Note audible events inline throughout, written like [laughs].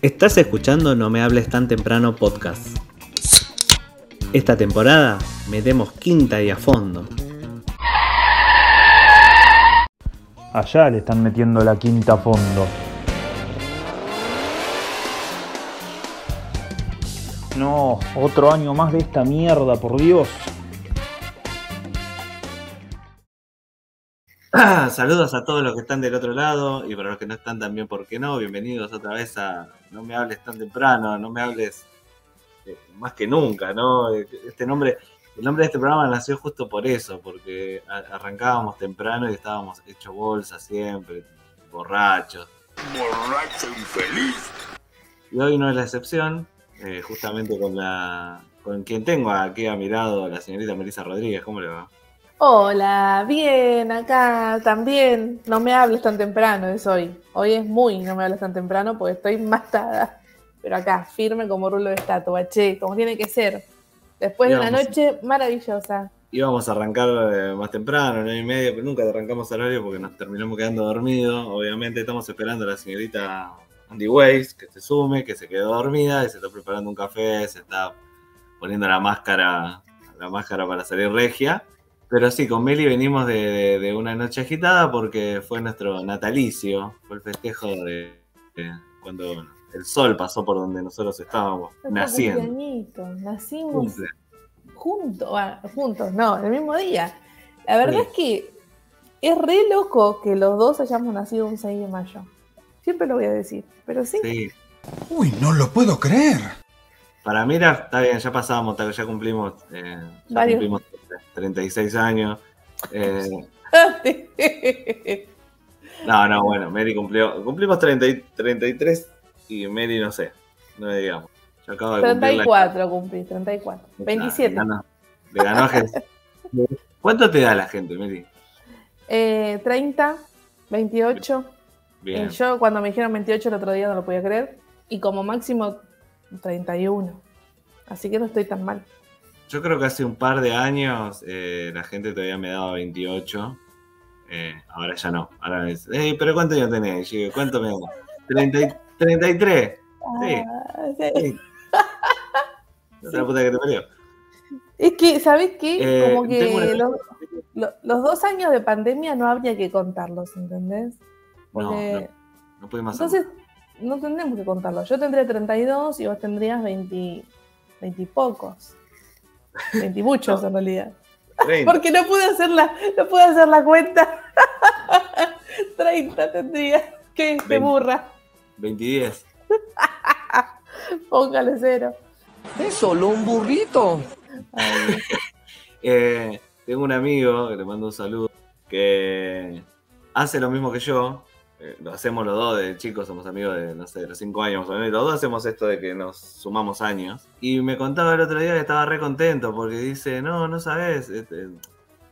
Estás escuchando No me hables tan temprano podcast. Esta temporada metemos quinta y a fondo. Allá le están metiendo la quinta a fondo. No, otro año más de esta mierda, por Dios. Saludos a todos los que están del otro lado y para los que no están también, ¿por qué no? Bienvenidos otra vez a No me hables tan temprano, no me hables eh, más que nunca, ¿no? Este nombre, el nombre de este programa nació justo por eso, porque a- arrancábamos temprano y estábamos hechos bolsa siempre, borrachos. borracho infeliz. Y hoy no es la excepción, eh, justamente con la con quien tengo aquí a mi lado, la señorita Melissa Rodríguez, ¿cómo le va? Hola, bien, acá también. No me hables tan temprano, es hoy. Hoy es muy no me hables tan temprano porque estoy matada. Pero acá, firme como rulo de estatua, che, como tiene que ser. Después de una noche maravillosa. Íbamos a arrancar eh, más temprano, nueve y media, pero nunca arrancamos al horario porque nos terminamos quedando dormidos. Obviamente estamos esperando a la señorita Andy Weiss que se sume, que se quedó dormida y se está preparando un café, se está poniendo la máscara, la máscara para salir regia. Pero sí, con Meli venimos de, de- de una noche agitada porque fue nuestro natalicio, fue el festejo de, de cuando el sol pasó por donde nosotros estábamos Nuestro naciendo. Nacimos Cumple. juntos, bueno, juntos, no, el mismo día. La verdad Sí. es que es re loco que los dos hayamos nacido un 6 de mayo. Siempre lo voy a decir, pero sí. Sí, Uy, no lo puedo creer. Para mí era, está bien, ya pasamos, ya cumplimos, eh, ya Varios. cumplimos 36 años. Eh, no, no, bueno, Mary cumplió, cumplimos 30 y- 33 y Mary no sé, no le digamos. Yo acabo de cumplir la- 34 cumplí, 34. 27. Ah, le ganó a gente. [laughs] ¿Cuánto te da la gente, Mary? Eh, 30, 28. Bien. Eh, yo cuando me dijeron 28 el otro día no lo podía creer. Y como máximo 31. Así que no estoy tan mal. Yo creo que hace un par de años eh, la gente todavía me daba 28. eh, ahora ya no. Ahora es, "Ey, pero ¿cuánto? Y yo, ¿cuánto me da? 30 y- 33. Sí. Ah, sí. Sí. [laughs] Otra puta que te parió. Es que, ¿sabes qué? Eh, como que los, lo- los dos años de pandemia no habría que contarlos, ¿entendés? No, Porque no, no pudimos entonces no tendremos que contarlos. Yo tendría 32 y vos tendrías 20, 20 y pocos. 20 y muchos en realidad. hacerlo. 30. Porque no pude hacer la, no pude hacer la cuenta. [laughs] 30 tendría. ¿Qué? Qué Veinte. burra. 20 y 10. Póngale cero. Es solo un burrito. Ay, [laughs] Eh, tengo un amigo que le mando un saludo que hace lo mismo que yo. Eh, lo hacemos los dos de chicos, somos amigos de, no sé, de los 5 años Los dos hacemos esto de que nos sumamos años. Y me contaba el otro día que estaba re contento porque dice, no, no sabes. este,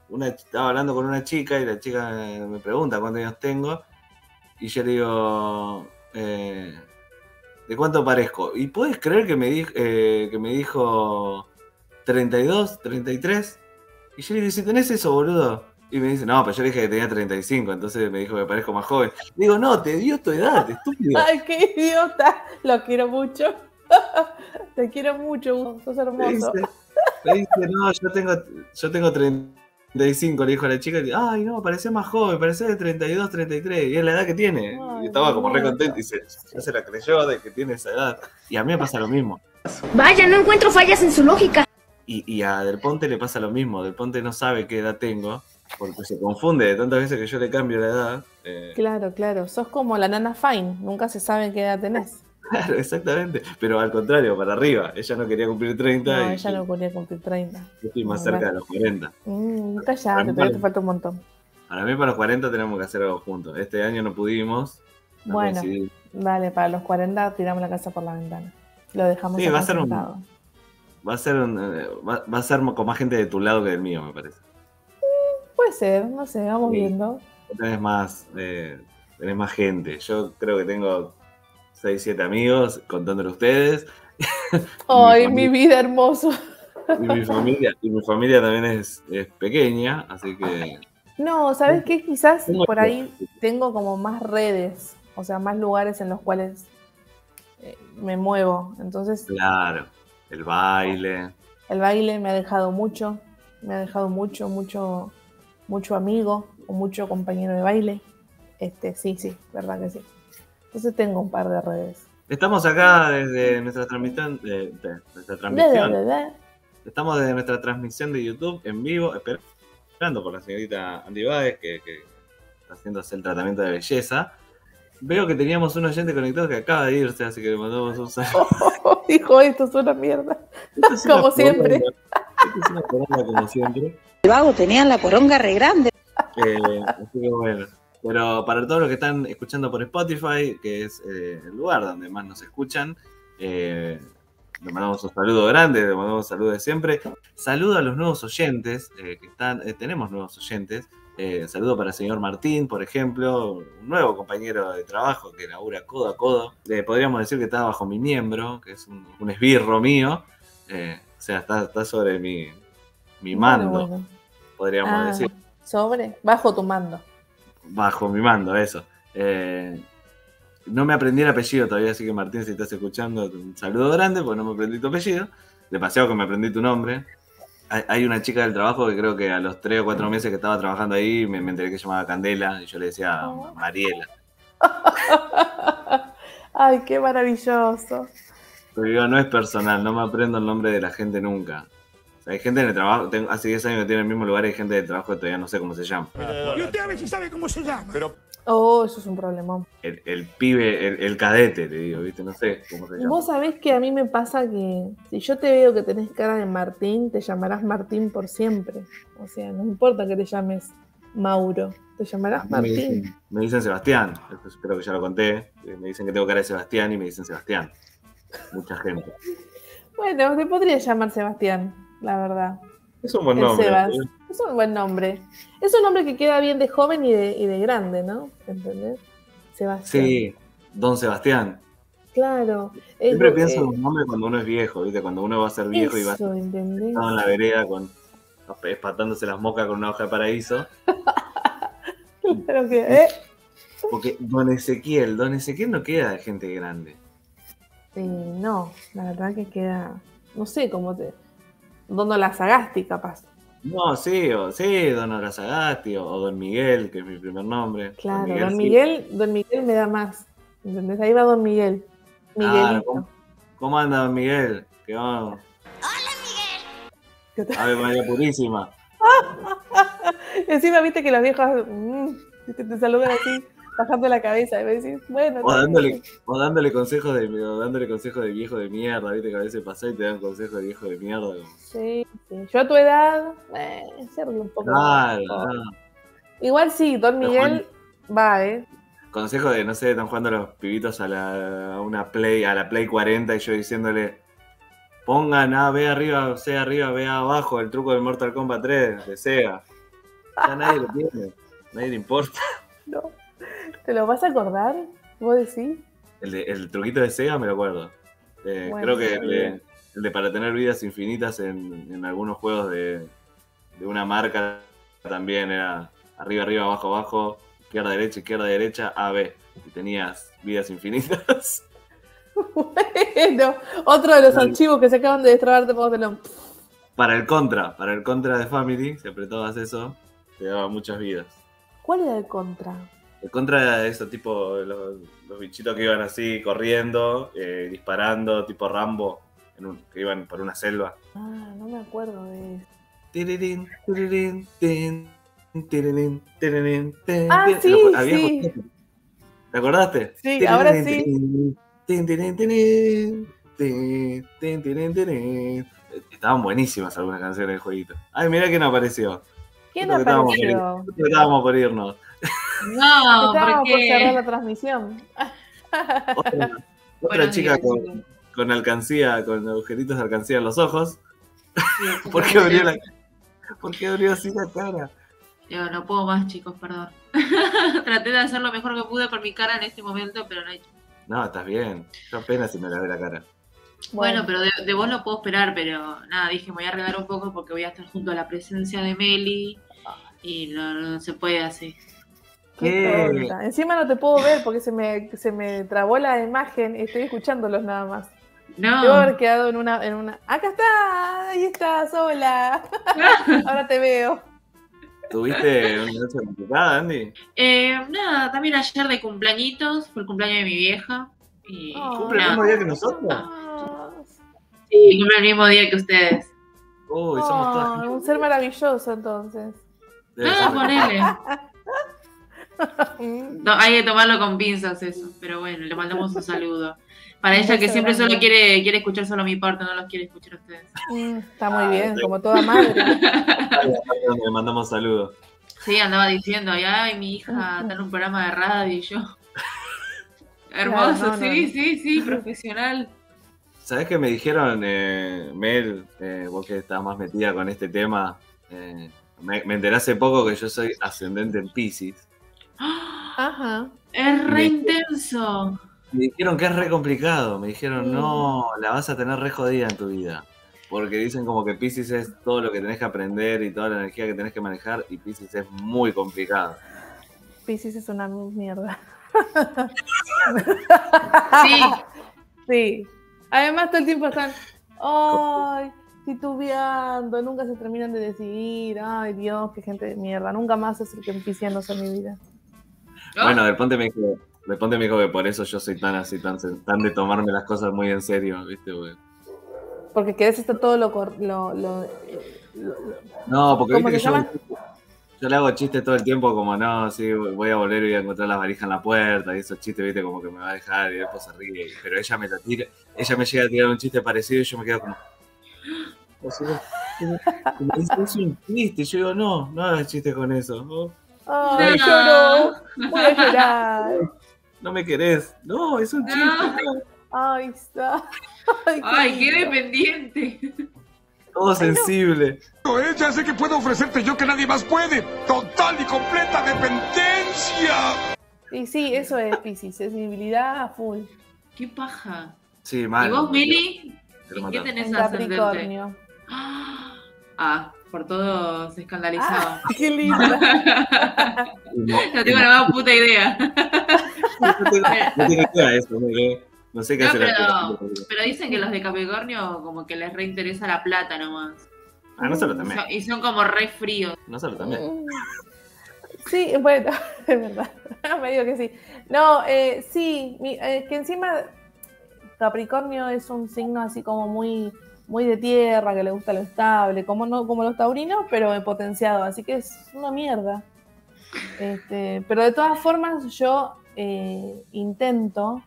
una, estaba hablando con una chica y la chica me pregunta cuántos años tengo. Y yo le digo, eh, ¿de cuánto parezco? ¿Y puedes creer que me, di- eh, que me dijo 32, 33? Y yo le digo, si tenés eso, boludo. Y me dice, no, pero yo le dije que tenía 35, entonces me dijo que parezco más joven. Digo, no, te dio tu edad, [laughs] estúpido. Ay, qué idiota. Lo quiero mucho. [laughs] Te quiero mucho, sos Me hermoso. dice, me dice, no, yo tengo, yo tengo 35, le dijo a la chica. y, Ay, no, parecía más joven, parecía de 32, 33. Y es la edad que tiene. Ay, y estaba como re contento y se, ya se la creyó de que tiene esa edad. Y a mí me pasa lo mismo. Vaya, no encuentro fallas en su lógica. Y, y a Del Ponte le pasa lo mismo. Del Ponte no sabe qué edad tengo, porque se confunde de tantas veces que yo le cambio la edad. Eh, Claro, claro. Sos como la nana Fine. Nunca se sabe qué edad tenés. [laughs] claro, exactamente. Pero al contrario, para arriba. Ella no quería cumplir 30 No, y ella no quería cumplir 30. yo estoy más No, cerca de los 40. Mm, callate, vale. te falta un montón. Para mí, para los 40 tenemos que hacer algo juntos. Este año no pudimos. no Bueno. coincidí. Dale, para los 40 tiramos la casa por la ventana. Lo dejamos Sí, va a ser un-. Va a ser un, eh, va, va a ser con más gente de tu lado que del mío, me parece. Puede ser, no sé, vamos Sí. viendo. Tenés más, eh, tenés más gente. Yo creo que tengo 6, 7 amigos, contándole a ustedes. [laughs] Ay, mi vida hermoso. Y mi familia, y mi familia también es, es pequeña, así que No, ¿sabes qué? Quizás por ahí tengo como más redes, o sea, más lugares en los cuales eh, me muevo. Entonces, Claro, el baile. el baile me ha dejado mucho, me ha dejado mucho, mucho, mucho amigo o mucho compañero de baile. Este, sí, sí, verdad que sí. Entonces tengo un par de redes. Estamos acá desde nuestra transmisión, de, de nuestra transmisión. Estamos desde nuestra transmisión de YouTube en vivo, esper- esperando por la señorita Andy Baez, que, que está haciéndose el tratamiento de belleza. Veo que teníamos un oyente conectado que acaba de irse, así que le mandamos un saludo. [laughs] Hijo, esto es una mierda. [laughs] Una Como siempre. Esto es una como siempre. El vago tenía la poronga re grande. Eh, así que bueno. Pero para todos los que están escuchando por Spotify, que es eh, el lugar donde más nos escuchan, eh, le mandamos un saludo grande, le mandamos un saludo de siempre. Saludo a los nuevos oyentes, eh, que están, eh, tenemos nuevos oyentes. Eh, saludo para el señor Martín, por ejemplo, un nuevo compañero de trabajo que labura codo a codo. Eh, podríamos decir que está bajo mi miembro, que es un, un esbirro mío. Eh, o sea, está, está sobre mi, mi mando, Bueno, bueno. Podríamos Ah, decir Sobre, bajo tu mando. bajo mi mando, eso. Eh, no me aprendí el apellido todavía, así que Martín, si estás escuchando, un saludo grande, porque no me aprendí tu apellido. Demasiado que me aprendí tu nombre. Hay, una chica del trabajo que creo que a los tres o cuatro meses que estaba trabajando ahí me, me enteré que se llamaba Candela y yo le decía Oh. Mariela. [laughs] Ay, qué maravilloso. Pero digo, no es personal, no me aprendo el nombre de la gente nunca. Hay gente en el trabajo, tengo- hace 10 años que tiene el mismo lugar y hay gente del trabajo que todavía no sé cómo se llama. Y usted a ver si sabe cómo se llama. Oh, eso es un problemón. El, el pibe, el, el cadete, te digo, ¿viste? No sé cómo se llama. Vos sabés que a mí me pasa que si yo te veo que tenés cara de Martín, te llamarás Martín por siempre. O sea, no importa que te llames Mauro, te llamarás Me Martín. dicen, me dicen Sebastián, creo que ya lo conté. Eh, Me dicen que tengo cara de Sebastián y me dicen Sebastián. Mucha gente. [laughs] Bueno, te podría llamar Sebastián, la verdad. Es un buen El nombre. Sebas. Es un buen nombre. Es un nombre que queda bien de joven y de, y de grande, ¿no? ¿Entendés? Sebastián. Sí, Don Sebastián. Claro. Siempre pienso en un nombre cuando uno es viejo, ¿viste? Cuando uno va a ser viejo y va a estar en la vereda con espatándose las mocas con una hoja de paraíso. [laughs] Claro que, ¿eh? Porque Don Ezequiel, Don Ezequiel no queda de gente grande. Eh, no, la verdad que queda. No sé cómo te. Dono la Sagasti, capaz. No, sí, o, sí, Don Horazagasti o, o Don Miguel, que es mi primer nombre. Claro. Don Miguel, Don Miguel me da más. ¿Entendés? Ahí va Don Miguel. Miguelito. ¿cómo, cómo anda Don Miguel? ¿Qué va? ¿Qué tal? Ave María Purísima. [laughs] Encima viste que los viejos mm, viste, te saludan así, bajando la cabeza y me decís, bueno, O dándole, bien. o dándole consejos de o dándole consejos de viejo de mierda, viste que a veces pasás y te dan consejos de viejo de mierda. como, Sí, sí. Yo a tu edad, eh, un poco. Claro. Igual sí, Don Miguel va, ¿eh? Consejos de, no sé, están jugando los pibitos a, la, a una Play, a la Play 40 y yo diciéndole, pongan A, B arriba, C arriba, B abajo, el truco del Mortal Kombat 3 de Sega. Ya nadie lo tiene, nadie le importa. [laughs] No. ¿Te lo vas a acordar? ¿Vos decís? El, de- el truquito de Sega me lo acuerdo. Eh, Bueno, creo que el de, bien. el de para tener vidas infinitas en, en algunos juegos de, de una marca también era arriba, arriba, abajo, abajo, izquierda, derecha, izquierda, derecha, A, B. Y tenías vidas infinitas. [laughs] Bueno, otro de los archivos que se acaban de destrabar de Potelón. para el contra, para el contra de Family, si apretabas eso, te daba muchas vidas. ¿Cuál era el contra? El contra era eso, tipo los, los bichitos que iban así corriendo, eh, disparando, tipo Rambo, en un- que iban por una selva. Ah, no me acuerdo de eso. Tirirín, tirirín, tirirín, Ah, sí, Lo- había sí. ¿Te acordaste? Sí, ahora sí. Estaban buenísimas algunas canciones del jueguito. Ay, mira quién apareció. ¿Quién apareció? Estábamos por irnos. No, Estábamos por cerrar porque. la transmisión. [laughs] Otra, chica con, alcancía, con agujeritos de alcancía en los ojos. Sí, [laughs] ¿Por qué abrió, la, ¿Por qué abrió así la cara? Yo no puedo más, chicos, perdón. [laughs] Traté de hacer lo mejor que pude con mi cara en este momento, pero no hay. No, estás bien. Yo apenas si me la ve la cara. Bueno, pero de, de vos lo puedo esperar, pero nada, dije, me voy a arreglar un poco porque voy a estar junto a la presencia de Meli y no, no se puede así. Qué. Encima no te puedo ver porque se me, se me trabó la imagen y estoy escuchándolos nada más. No. Debo haber quedado en una, en una. ¡Acá está! Ahí estás, hola. [laughs] Ahora te veo. ¿Tuviste una noche complicada, Andy? Eh, nada, también ayer de cumpleañitos, fue el cumpleaños de mi vieja. Y Oh. ¿Cumple el mismo día que nosotros? Ah, Sí, cumple el mismo día que ustedes. Uy, somos todas. oh, un ser maravilloso entonces. Debe No, ser- ponele. [laughs] [laughs] [laughs] No, hay que tomarlo con pinzas eso, pero bueno, le mandamos un saludo. Para ella que siempre solo quiere, quiere escuchar solo mi parte, no los quiere escuchar a ustedes. Mm, Está muy bien, como toda madre. [laughs] Le mandamos saludos. Sí, andaba diciendo, ay, ay, mi hija está en un programa de radio y yo. [laughs] Hermoso, no, sí, no. sí, sí, profesional. ¿Sabés qué me dijeron, eh, Mel, eh, vos que estás más metida con este tema? eh, me, me enteré hace poco que yo soy ascendente en Pisces. Ajá. Es re Me- intenso. Me dijeron que es re complicado. Me dijeron, Mm. no, la vas a tener re jodida en tu vida. Porque dicen como que Pisces es todo lo que tenés que aprender y toda la energía que tenés que manejar. Y Pisces es muy complicado. Pisces es una mierda. Sí, [laughs] Sí. Además, todo el tiempo están. Ay, titubeando, nunca se terminan de decidir. Ay, Dios, qué gente de mierda. Nunca más acerquen piscianos a mi vida. Bueno, Del Ponte me dijo, Del Ponte me dijo que por eso yo soy tan así, tan, tan de tomarme las cosas muy en serio, ¿viste? Porque- Porque querés estar todo lo. lo, lo- lo- No, porque ¿Cómo viste que yo, le hago chistes todo el tiempo como, no, sí, voy a volver y voy a encontrar las valijas en la puerta y esos chistes, viste, como que me va a dejar y después se ríe. Pero ella me lo tira, ella me llega a tirar un chiste parecido y yo me quedo como... O sea, es un chiste, yo digo, no, no hagas chistes con eso. No, Ay, No. lloró. Voy a llorar. no me querés. No, es un chiste. No. no. Ay, está. [laughs] Ay, ay, qué dependiente. Todo sensible. Eh, Ya sé que puedo ofrecerte yo que nadie más puede. Total y completa dependencia. Y sí, eso es Pisces, sensibilidad a full. Qué paja. Sí, mal. ¿Y vos, Mili? ¿En qué tenés En ascendente? Capricornio. [gasps] Ah, por todo se escandalizaba. Qué linda. [laughs] No tengo la más puta idea. No tengo idea de eso, no, sé- no sé qué No, hacer. pero, pero dicen que los de Capricornio como que les reinteresa la plata nomás. Ah, nosotros también. Y son como re fríos. Nosotros también. Sí, bueno, [laughs] es verdad. [laughs] Me digo que sí. No, eh, sí, mi- eh, que encima Capricornio es un signo así como muy, muy de tierra, que le gusta lo estable, como no, como los taurinos, pero potenciado, así que es una mierda. Este, pero de todas formas, yo eh, intento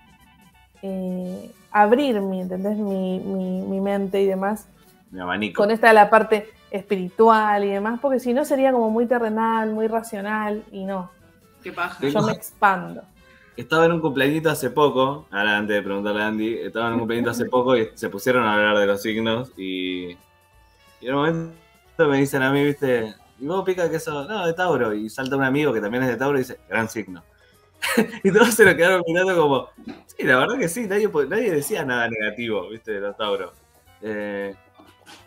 eh, abrir mi, ¿entendés? Mi, mi- mi mente y demás Mi abanico. con esta de la parte espiritual y demás, porque si no sería como muy terrenal, muy racional, y no, Qué paja. Sí. yo me expando. Estaba en un cumpleañito hace poco, ahora antes de preguntarle a Andy, estaba en un cumpleañito hace poco y se pusieron a hablar de los signos y, y en un momento me dicen a mí, viste, ¿y vos pica que sos? No, de Tauro. Y salta un amigo que también es de Tauro y dice, gran signo. [laughs] y todos se lo quedaron mirando como, sí, la verdad que sí, nadie, nadie decía nada negativo, viste, de los Tauros. Eh,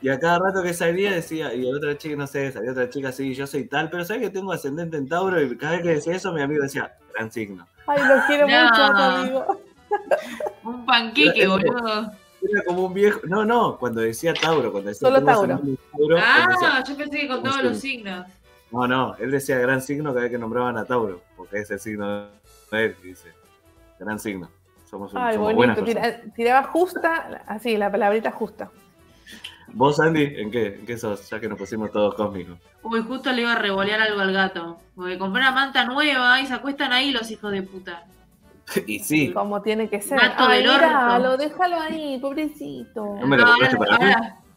y a cada rato que salía decía, y otra chica, no sé, salía otra chica así, yo soy tal, pero ¿sabes que tengo ascendente en Tauro? Y cada vez que decía eso, mi amigo decía, gran signo. Ay, lo quiero No. mucho, a amigo. [laughs] Un panqueque, boludo. Era como un viejo. No, no, cuando decía Tauro, cuando decía Solo Tauro. Tauro, decía- Ah, yo pensé que con todos los signos. no, no, él decía gran signo cada vez que nombraban a Tauro, porque es el signo de él, dice. Gran signo. Somos, un- Ay, somos bonito. tira- tiraba justa, así, la palabrita justa. ¿Vos, Andy, en qué? ¿En qué sos? Ya que nos pusimos todos cósmicos. Uy, justo le iba a revolear algo al gato. Porque compré una manta nueva y se acuestan ahí los hijos de puta. [laughs] y sí, Como tiene que ser. Gato Ay, del míralo, orto. déjalo ahí, pobrecito. ¿No me lo ahora,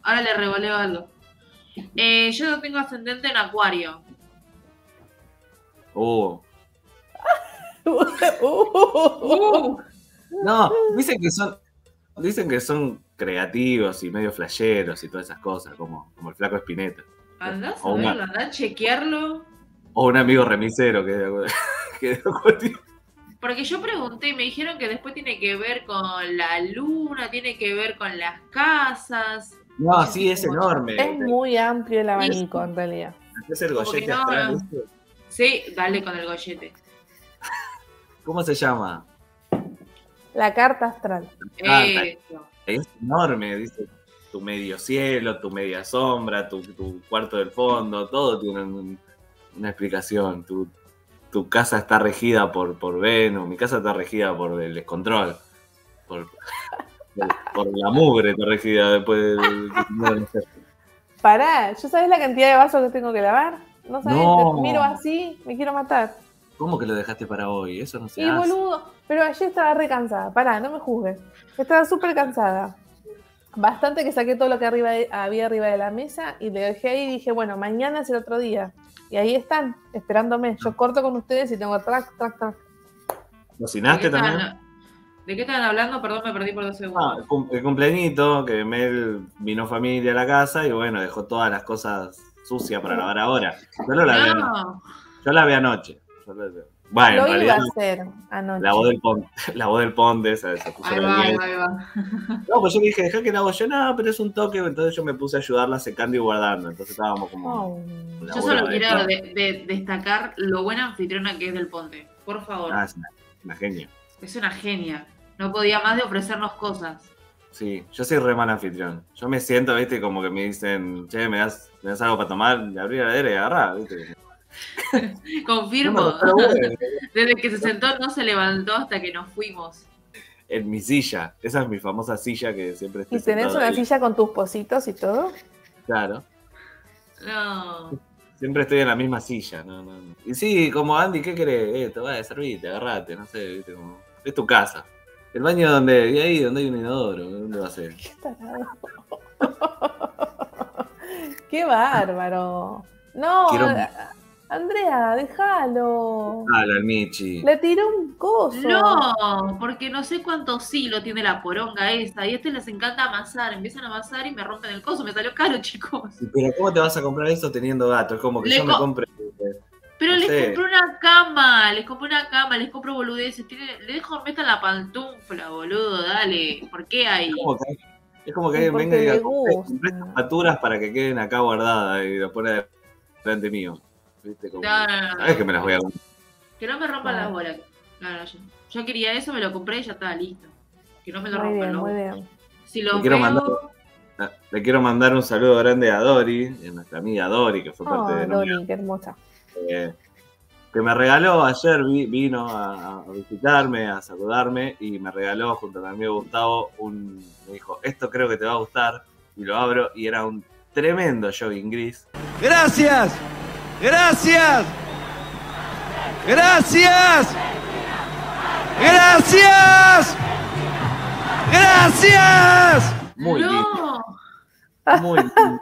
mí? le revoleo algo. Eh, yo tengo ascendente en acuario. [laughs] Uh. Uh, No, dicen que son. Dicen que son creativos y medio flasheros y todas esas cosas, como, como el flaco Espineta. andás a O una- verlo, andá a chequearlo. O un amigo remisero que, [laughs] que de acuerdo. Porque yo pregunté y me dijeron que después tiene que ver con la luna, tiene que ver con las casas. No, sí, es enorme. Es muy amplio el abanico, en realidad. Es el que gollete no, astral. Sí, dale con el gollete. ¿Cómo se llama? La carta astral. Eso. Es enorme, dice tu medio cielo, tu media sombra, tu, tu cuarto del fondo, todo tiene un- una explicación. Tu, tu casa está regida por, por Venus, mi casa está regida por el descontrol. Por, por, por la mugre está regida después del... Pará, ¿yo sabés la cantidad de vasos que tengo que lavar? No sabés, No. te miro así, me quiero matar. ¿Cómo que lo dejaste para hoy? Eso no se Y hace. boludo, pero ayer estaba re cansada. Pará, no me juzgues. Estaba súper cansada. Bastante que saqué todo lo que arriba de- había arriba de la mesa y le dejé ahí y dije, bueno, mañana es el otro día. Y ahí están, esperándome. Yo corto con ustedes y tengo track, track, track. ¿De qué, ¿Cocinaste también? estaban, ¿De qué estaban hablando? Perdón, me perdí por dos Ah, segundos. el cum- el cumpleañito, que Mel vino familia a la casa y bueno, dejó todas las cosas sucias para lavar ahora. Yo lo lavé, no, yo lavé anoche. Bueno, lo en iba a hacer anoche. [laughs] la voz del ponte, la voz del ponte se puso ahí la va, ahí 10. va, ahí va. [laughs] No, pues yo le dije, dejá que la hago yo, no, pero es un toque, entonces yo me puse a ayudarla secando y guardando. Entonces estábamos como. Oh. Yo solo de- quiero de- de- destacar lo buena anfitriona que es del Ponte. Por favor. Ah, es una, una genia. Es una genia. No podía más de ofrecernos cosas. Sí, yo soy re mal anfitrión. Yo me siento, viste, como que me dicen, che, me das, me das algo para tomar, le abrí la heladera y agarrá, viste. [laughs] Confirmo. No, pero bueno, [laughs] Desde que se sentó no se levantó hasta que nos fuimos. en mi silla. Esa es mi famosa silla que siempre estoy ¿Y tenés una ahí. silla con tus positos y todo? Claro. No. Siempre estoy en la misma silla. No, no. Y sí, como Andy, ¿qué querés? Eh, te vas a servite, agarrate, no sé, viste, como. Es tu casa. El baño donde, y ahí donde hay un inodoro, ¿dónde va a ser? [laughs] Qué tarado. Qué bárbaro. No, Quiero- Andrea, déjalo. Habla el Michi. Le tiró un coso. No, porque no sé cuánto lo tiene la poronga esa. Y a este les encanta amasar. Empiezan a amasar y me rompen el coso. Me salió caro, [laughs] chicos. Pero ¿cómo te vas a comprar eso teniendo gato? Es como que Le yo me co- compre. Pero No les sé. compré una cama, les compré una cama, les compro boludeces. Tiene, le dejo meta la pantufla, boludo, dale. ¿Por qué hay? Es como que, alguien venga y diga, compré, gusta. compré estas para que queden acá guardadas y lo pone delante mío. ¿Viste? Como, No, no, no, no. ¿Sabes que me las voy a comprar? Que no me rompan las bolas. Yo, yo quería eso, me lo compré y ya estaba listo. Que no me lo Muy rompan bien, los muy bolas. bien. Si lo Te quiero veo, mandar- Ah, Le quiero mandar un saludo grande a Dori, a nuestra amiga Dori, que fue parte Oh, de Dori, qué hermosa. eh, que me regaló ayer, vi- vino a, a visitarme, a saludarme y me regaló junto a mi amigo Gustavo un, me dijo, esto creo que te va a gustar y lo abro y era un tremendo jogging gris. Gracias. Gracias. Gracias. Gracias. Gracias. Muy no. muy lindo.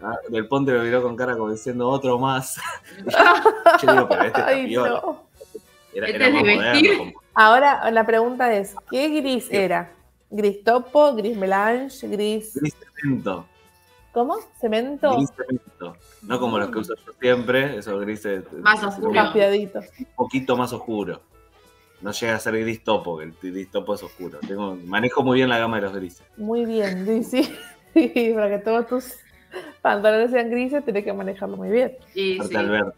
Ah, Del Ponte me miró con cara como diciendo otro más. [laughs] Yo digo, pero este Ay, no. Era, Este era es más moderno. como- Ahora la pregunta es, ¿qué gris era? ¿Gris topo, gris melange, gris... Gris cemento. ¿Cómo? ¿Cemento? Gris cemento. No como los que uso yo siempre, esos grises. Más eh, oscuro. Capeadito. un poquito más oscuro. No llega a ser gris topo, que el gris topo es oscuro. Tengo, manejo muy bien la gama de los grises. Muy bien, Luis, [laughs] sí. Sí, para que todos tus pantalones sean grises, tenés que manejarlo muy bien. Y sí. Al verde.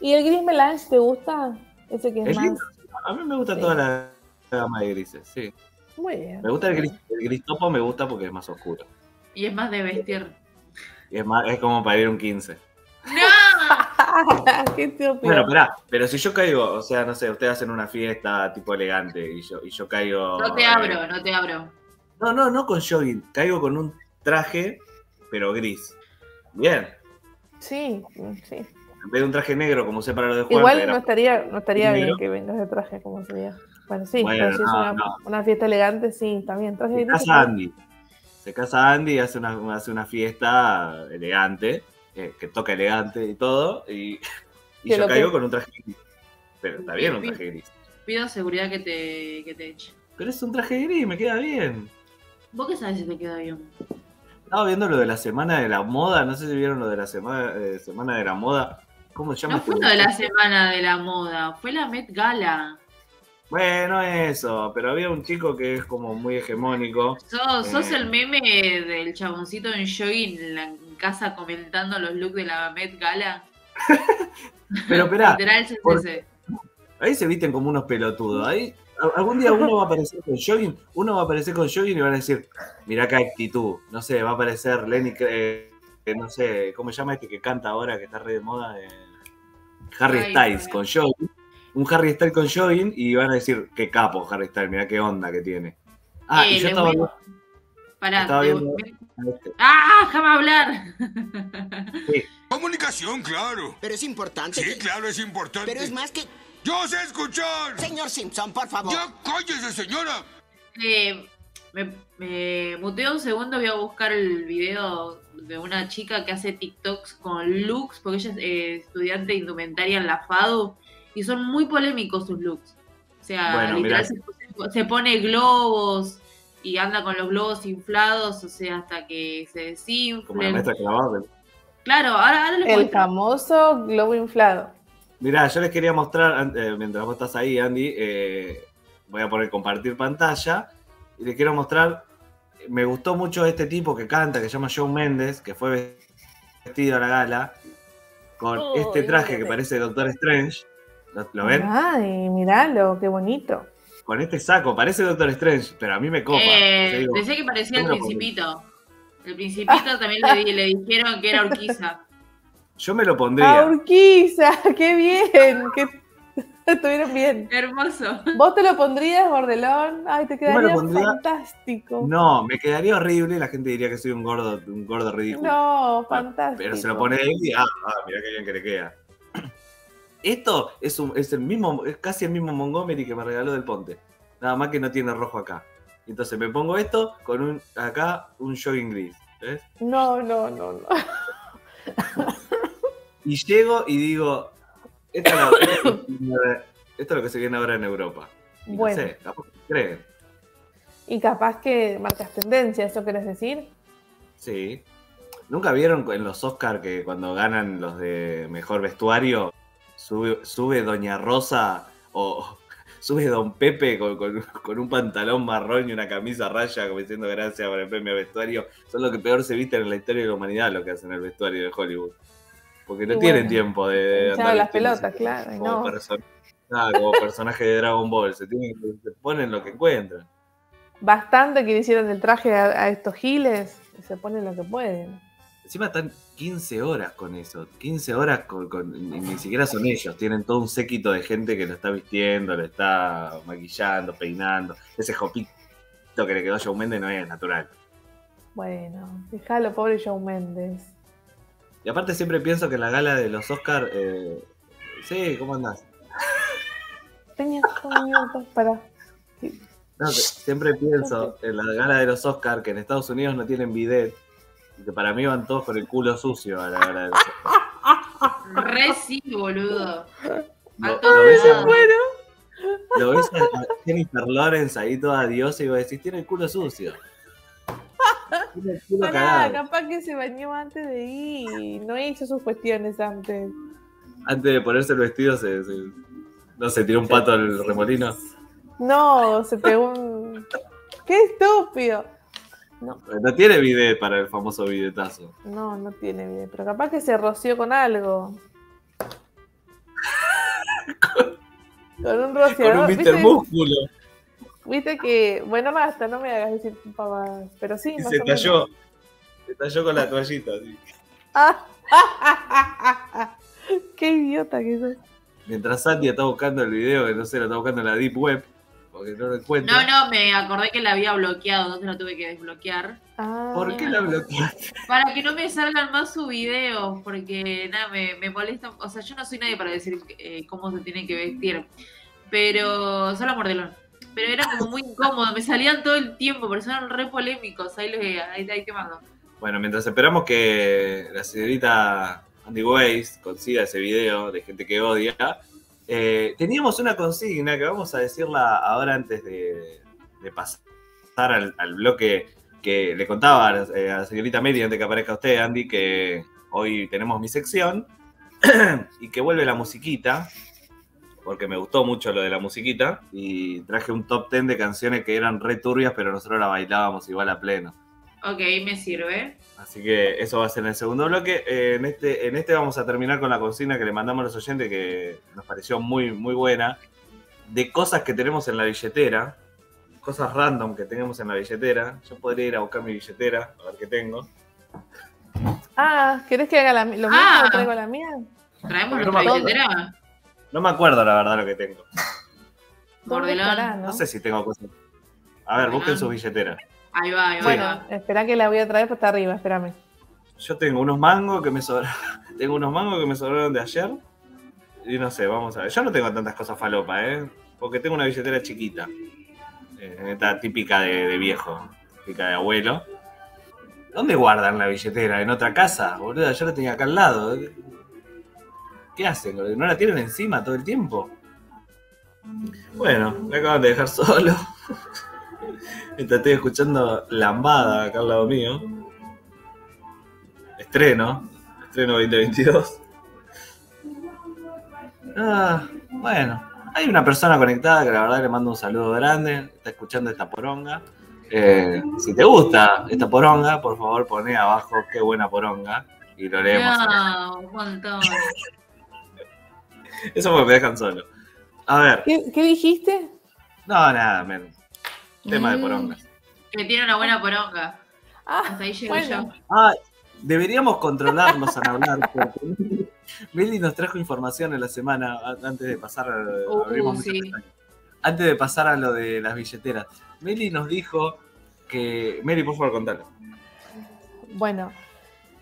¿Y el gris melange te gusta? Ese que es, Es más... lindo. A mí me gusta Sí. toda la gama de grises, sí. Muy bien. Me gusta el gris, el gris topo, me gusta porque es más oscuro. Y es más de vestir. Y es, más, es como para ir un 15. ¡No! [laughs] ¡Qué estúpido! Bueno, esperá, pero si yo caigo, o sea, no sé, ustedes hacen una fiesta tipo elegante y yo, y yo caigo. No te eh, abro, no te abro. no, no, no con jogging, caigo con un traje, pero gris. Bien. Sí, sí. En vez de un traje negro como usé para lo de Juan, Igual no estaría, no estaría bien Negro. que vengas de traje, como sería. Bueno, sí, Bueno, pero si es una, no. una fiesta elegante, sí, está bien. Traje gris. Andy. Se casa Andy y hace una, hace una fiesta elegante, eh, que toca elegante y todo, y, yo caigo que- con un traje gris. Pero está bien un traje gris. Pido seguridad que te, que te eche. Pero es un traje gris, me queda bien. ¿Vos qué sabes si te queda bien? Estaba viendo lo de la semana de la moda, no sé si vieron lo de la semana, eh, semana de la moda. ¿Cómo se llama? No este fue lo de la semana de la moda, fue la Met Gala. Bueno, eso, pero había un chico que es como muy hegemónico. Sos, sos Eh. el meme del chaboncito en jogging en la casa comentando los looks de la Met Gala. [laughs] Pero esperá, Literal, es por- ese. Ahí se visten como unos pelotudos. Ahí algún día uno va a aparecer con jogging, uno va a aparecer con jogging y van a decir, mirá qué actitud. No sé, va a aparecer Lenny, eh, no sé, ¿cómo se llama este que canta ahora, que está re de moda? Eh, Harry Styles con jogging. Un Harry Styles con jogging y van a decir, qué capo Harry Styles, mirá qué onda que tiene. Ah, y Eh, yo le estaba voy- viendo Pará, Estaba te- viendo- este, ¡Ah! ¡Déjame hablar! Comunicación, claro. Pero es importante. Sí, que- claro, es importante. Pero es más que... ¡Yo sé escuchar! Señor Simpson, por favor. ¡Ya cállese, señora! Eh, me, me muteo un segundo, voy a buscar el video de una chica que hace TikToks con looks, porque ella es eh, estudiante de indumentaria en la FADU, y son muy polémicos sus looks. O sea, Bueno, literal se, se pone globos y anda con los globos inflados, o sea, hasta que se como la desinflen. maestra clavada. Claro, ahora, ahora les El muestro. famoso globo inflado. Mirá, yo les quería mostrar, eh, mientras vos estás ahí, Andy, eh, voy a poner compartir pantalla y les quiero mostrar, me gustó mucho este tipo que canta, que se llama Shawn Mendes, que fue vestido a la gala con Oh, este traje que parece Doctor Strange. ¿Lo, lo ven? Ay, miralo, qué bonito. Con este saco, parece Doctor Strange, pero a mí me copa. Eh, digo, decía que parecía el principito. El principito [laughs] también le, di- le dijeron que era Urquiza. yo me lo pondría. ¡Ah, Urquiza! [laughs] ¡Qué bien! ¡Qué... [laughs] Estuvieron bien. Hermoso. ¿Vos te lo pondrías, Bordelón? Ay, te quedaría fantástico. No, me quedaría horrible, la gente diría que soy un gordo, un gordo ridículo. No, fantástico. Pero se lo pone él y ah, ah, mirá qué bien que le queda. Esto es, un, es el mismo, es casi el mismo Montgomery que me regaló del Ponte. Nada más que no tiene rojo acá. Entonces me pongo esto con un acá un jogging gris. ¿ves? No, no, no, no. [laughs] Y llego y digo, esto es, lo, esto es lo que se viene- esto es lo que se viene ahora en Europa. Y Bueno, No sé, capaz que creen. y capaz que marcas tendencia, ¿eso querés decir? Sí. ¿Nunca vieron en los Oscar que cuando ganan los de mejor vestuario sube, sube Doña Rosa o [laughs] sube Don Pepe con, con- con un pantalón marrón y una camisa raya como diciendo gracias por el premio vestuario? Son los que peor se visten en la historia de la humanidad lo que hacen en el vestuario de Hollywood. Porque no tienen tiempo de, de andar las pelotas, claro, como, no. person- como personaje de Dragon Ball. Se, tienen, se ponen lo que encuentran. Bastante que le hicieron el traje a, a estos giles se ponen lo que pueden. Encima están 15 horas con eso. 15 horas con, con- ni siquiera son ellos. Tienen todo un séquito de gente que lo está vistiendo, lo está maquillando, peinando. Ese jopito que le quedó a Shawn Mendes no es natural. Bueno, déjalo, pobre Shawn Mendes. Y aparte siempre pienso que en la gala de los Oscar... Eh, sí, ¿cómo andás? Tenía dos minutos para. No, siempre pienso en la gala de los Oscar que en Estados Unidos no tienen bidet. Y que para mí van todos con el culo sucio a la gala de los Oscar. Re sí, boludo. Lo, A todos lo ves a- lo ves a Jennifer Lawrence ahí toda diosa y vos decís, tiene el culo sucio. Tiene el culo Pará, cagado. capaz que se bañó antes de ir. No hizo sus cuestiones antes. Antes de ponerse el vestido se, se- no se tiró un pato al remolino. No, se pegó un. ¡Qué estúpido! No, No tiene bidet para el famoso bidetazo. no, no tiene bien. Pero capaz que se roció con algo. Con un Con rociador. un ¿Viste. Músculo. viste que. Bueno, basta, no me hagas decir pavadas. Pero sí, Y más se o menos. talló. Se talló con la toallita. así. Ah. [laughs] ¡Qué idiota que sos! Mientras Sandy está buscando el video, que no sé, lo está buscando en la Deep Web, porque no lo encuentra. No, no, me acordé que la había bloqueado, entonces la tuve que desbloquear. Ah, ¿Por qué la bloqueaste? [laughs] Para que no me salgan más sus videos, porque nada, me, me molesta. O sea, yo no soy nadie para decir eh, cómo se tiene que vestir. Pero, solo mordelón. Pero era como muy incómodo, me salían todo el tiempo, pero son re polémicos. Ahí, los, ahí, ahí te mando. Bueno, mientras esperamos que la señorita Andy Weiss consiga ese video de gente que odia, eh, teníamos una consigna que vamos a decirla ahora antes de, pasar al, al bloque que le contaba a la, eh, a la señorita Mary antes que aparezca usted, Andy, que hoy tenemos mi sección [clears throat] y que vuelve la musiquita, porque me gustó mucho lo de la musiquita y traje un top 10 de canciones que eran re turbias, pero nosotros la bailábamos igual a pleno. Ok, me sirve. Así que eso va a ser en el segundo bloque. Eh, en, este, en este vamos a terminar con la consigna que le mandamos a los oyentes que nos pareció muy, muy buena. de cosas que tenemos en la billetera, cosas random que tenemos en la billetera. Yo podría ir a buscar mi billetera, a ver qué tengo. Ah, ¿querés que haga la, lo mismo Ah. o traigo la mía? Traemos nuestra me- billetera. No me acuerdo la verdad lo que tengo. ¿Dónde Mordelón. estará, no? No sé si tengo cosas. A ver, busquen su billetera. Ahí va, ahí va. Bueno, ahí va. espera que la voy a traer, pues está arriba, espérame. Yo tengo unos mangos que me sobraron. [laughs] tengo unos mangos que me sobraron de ayer. Y no sé, vamos a ver. Yo no tengo tantas cosas falopa, ¿eh? Porque tengo una billetera chiquita. Eh, esta típica de, de viejo, típica de abuelo. ¿Dónde guardan la billetera? ¿En otra casa? Boludo, yo la tenía acá al lado. ¿Qué hacen? ¿No la tienen encima todo el tiempo? Bueno, me acaban de dejar solo. [laughs] Mientras estoy escuchando Lambada acá al lado mío. Estreno. Estreno 2022. Ah, bueno. Hay una persona conectada que la verdad le mando un saludo grande. Está escuchando esta poronga. Eh, si te gusta esta poronga, por favor poné abajo qué buena poronga. Y lo leemos. No, un montón. Eso porque me dejan solo. A ver. ¿Qué, qué dijiste? No, nada, men. Tema de Mm. porongas. Que tiene una buena poronga. Ah, Hasta ahí llego bueno. yo. Ah, deberíamos controlarnos al hablar. Porque [laughs] Meli nos trajo información en la semana antes de pasar. a- Uh, abrimos sí. Antes de pasar a lo de las billeteras. Meli nos dijo que. Meli, por favor, contalo. Bueno,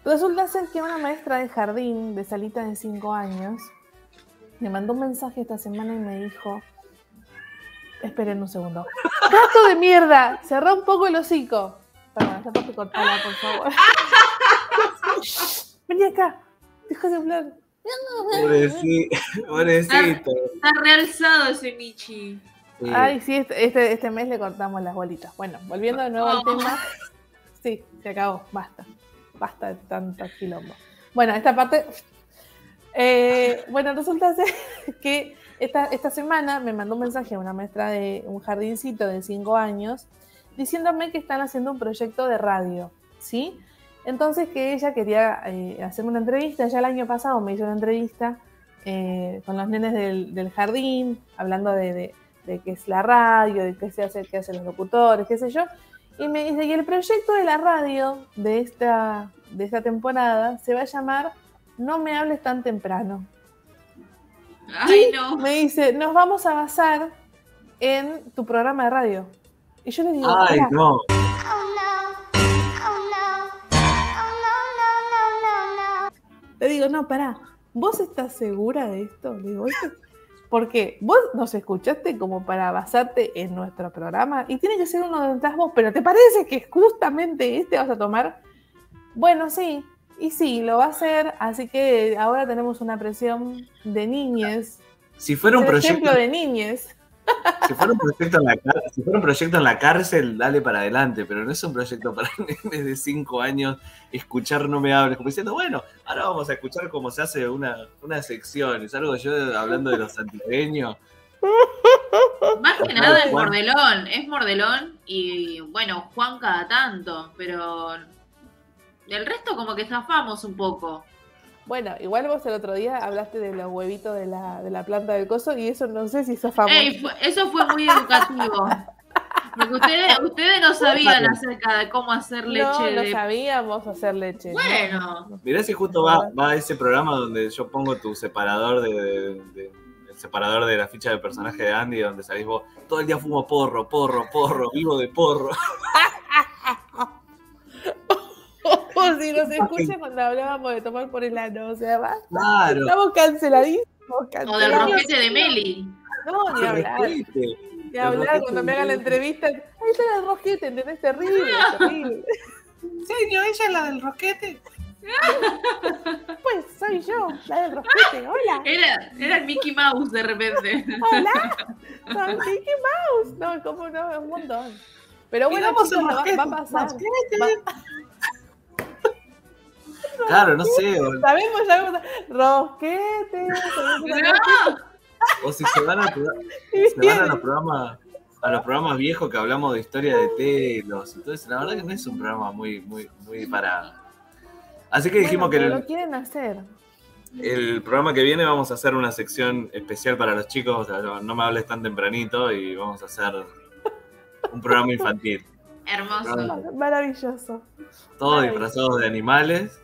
resulta ser que una maestra de jardín de Salita de 5 años me mandó un mensaje esta semana y me dijo: Esperen un segundo. ¡Gato de mierda! Cerrá un poco el hocico. Perdón, esta parte cortala, por favor. [laughs] Vení acá. Deja de hablar. Pobrecito. Pobrecito. Está realzado ese Michi. Sí. Ay, sí, este, este, este mes le cortamos las bolitas. Bueno, volviendo de nuevo al Oh. tema. Sí, se acabó. Basta. Basta de tanto quilombo. Bueno, esta parte. eh, bueno, resulta ser [laughs] que esta, semana me mandó un mensaje una maestra de un jardincito de 5 años diciéndome que están haciendo un proyecto de radio, ¿sí? Entonces que ella quería eh, hacerme una entrevista. Ya el año pasado me hizo una entrevista eh, con los nenes del, jardín, hablando de, qué es la radio, de qué se hace, qué hacen los locutores, qué sé yo. Y me dice, y el proyecto de la radio de esta, de esta temporada se va a llamar No me hables tan temprano. Ay, no. Me dice, nos vamos a basar en tu programa de radio. Y yo le digo, Ay, "Pará, no. Le digo, no, pará, ¿vos estás segura de esto? Le digo, "¿Esto- Porque vos nos escuchaste como para basarte en nuestro programa y tiene que ser uno donde estás vos, pero ¿te parece que justamente este vas a tomar? Bueno, sí, y sí, lo va a hacer, así que ahora tenemos una presión de niñes, Si fuera un un proyecto. ejemplo de niñes. Si fuera un proyecto en la cárcel, si fuera un proyecto en la cárcel, dale para adelante, pero no es un proyecto para [laughs] nenes de 5 años escuchar no me hables, como diciendo, bueno, ahora vamos a escuchar cómo se hace una, una sección, es algo yo hablando de los santiagueños. Más que nada es mordelón. Es mordelón y bueno, Juan cada tanto, pero el resto como que zafamos un poco. Bueno, igual vos el otro día hablaste de los huevitos de la, de la planta del coso y eso no sé si zafamos. Ey, fue- eso fue muy educativo. Porque ustedes, ustedes no sabían acerca de cómo hacer leche no, no de... sabíamos hacer leche. no. Bueno. Mirá si justo va, va a ese programa donde yo pongo tu separador de, de- de- el separador de la ficha del personaje de Andy, donde salís vos, todo el día fumo porro, porro, porro, vivo de porro. [laughs] Si nos escucha cuando hablábamos de tomar por el ano, o sea, va. Claro. Estamos canceladísimos, O del roquete de Meli. No, ni hablar, ni hablar. Cuando me hagan la entrevista, ahí está el rosquete, ¿entendés? Terrible, [laughs] terrible. Señor, ella es la del roquete. Pues soy yo, la del rosquete. Hola, Era, era el Mickey Mouse de repente. hola. [laughs] Soy Mickey Mouse. No, como no, es un montón. Pero bueno, chicos, va, rosquete, va a pasar. Va- Claro, no sé. O, sabemos, sabemos. Rosquete. [laughs] No, o si se van, a, [laughs] se van a los programas a los programas viejos que hablamos de historia de telos y todo eso, la verdad que no es un programa muy, muy, muy para. Así que dijimos Bueno, que lo quieren hacer. El programa que viene vamos a hacer una sección especial para los chicos, o sea, no me hables tan tempranito y vamos a hacer un programa infantil. Hermoso. Mar- Maravilloso. Todos disfrazados de animales.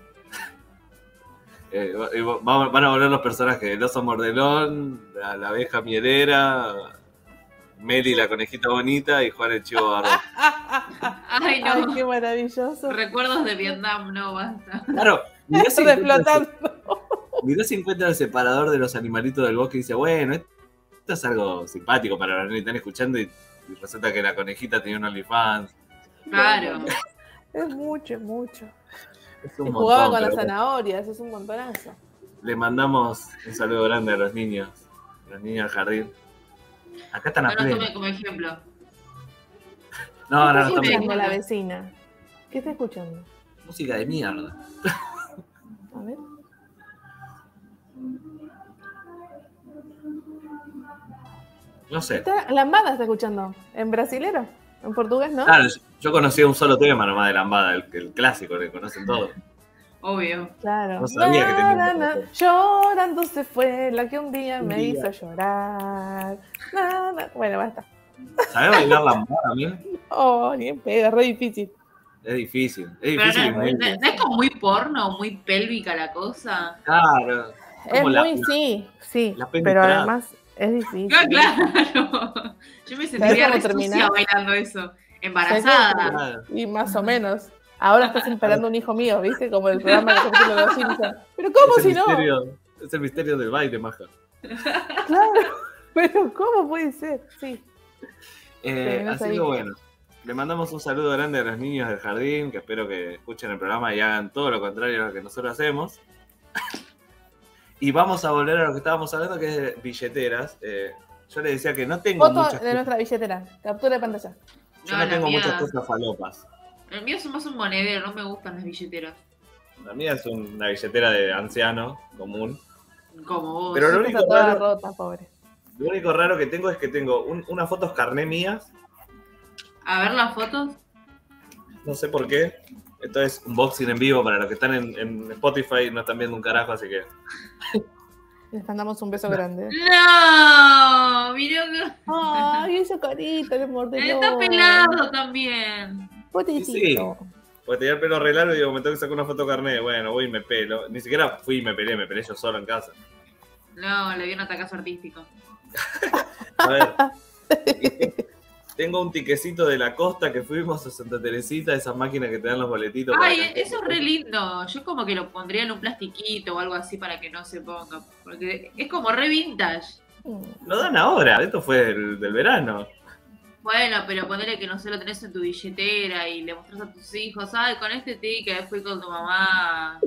Eh, va- van a volver los personajes, el oso mordelón, la, la abeja mielera, Meli la conejita bonita y Juan el chivo barro. Ay, [laughs] Ay, no. qué maravilloso. Recuerdos de Vietnam, no basta. Claro, mirá si, encuentra el, Reflotando. mirá si encuentra el separador de los animalitos del bosque y dice, bueno, esto es algo simpático para los niños que están escuchando y, y resulta que la conejita tenía un OnlyFans. Claro. Es mucho, es mucho. Es un Y jugaba montón, con las zanahorias, es un montonazo. Le mandamos un saludo grande a los niños, a los niños del jardín. Acá están No a nos pleno. tome como ejemplo. No, no, no, ¿Qué está estamos escuchando la vecina? ¿Qué está escuchando? música de mierda. A ver. No sé. Está, lambada está escuchando. ¿En brasilero? ¿En portugués, no? Claro, yo- conocía un solo tema nomás de Lambada, el, el clásico, que conocen todos. Obvio. Claro. No sabía que tenía Na, na, portugués. Llorando se fue la que un día Un me día. hizo llorar. Na, na. Bueno, basta. ¿Sabés bailar Lambada también? [laughs] Oh, ni en pedo, es re difícil. Es difícil. Es difícil no, muy no- no es como muy porno, muy pélvica la cosa. Claro. Es la- muy, sí, sí. la pero además es difícil. [laughs] Claro, claro. Yo me sentiría bailando eso. ¿Sabes Embarazada. Y más o menos. Ahora estás esperando un hijo mío, ¿viste? Como el programa de capítulo de los Simpsons. Pero ¿cómo Es si no? Es el misterio del baile, maja. Claro. [laughs] Pero ¿cómo puede ser? Sí. Eh, no así sabía. que bueno, le mandamos un saludo grande a los niños del jardín, que espero que escuchen el programa y hagan todo lo contrario a lo que nosotros hacemos. [laughs] y vamos a volver a lo que estábamos hablando, que es de billeteras. Eh, yo le decía que no tengo Foto muchas de nuestra billetera. Captura de pantalla. Yo no tengo mía- muchas cosas falopas. El mío es más un monedero, no me gustan las billeteras. La mía es una billetera de anciano común. Como vos. Pero lo único, toda raro, rota, pobre. lo único raro que tengo es que tengo un- unas fotos carné mías, A ver las fotos. no sé por qué. Esto es unboxing en vivo para los que están en, en Spotify, no están viendo un carajo, así que. [laughs] Les mandamos un beso grande. No, mirá que Ay, esa carita de mordelón. está pelado también. Potecito. Porque tenía el pelo re largo y digo, me tengo que sacar una foto carné. Bueno, voy y me pelo. Ni siquiera fui y me pelé, me pelé yo solo en casa. No, le dio un atacazo artístico. [laughs] A ver. [laughs] Tengo un tiquecito de la costa que fuimos a Santa Teresita, esas máquinas que te dan los boletitos. Ay, eso es re lindo. Yo como que lo pondría en un plastiquito o algo así para que no se ponga. Porque es como re vintage. Lo dan ahora, esto fue del, del verano. Bueno, pero ponerle que no se lo tenés en tu billetera y le mostrás a tus hijos, ay, con este ticket fui con tu mamá.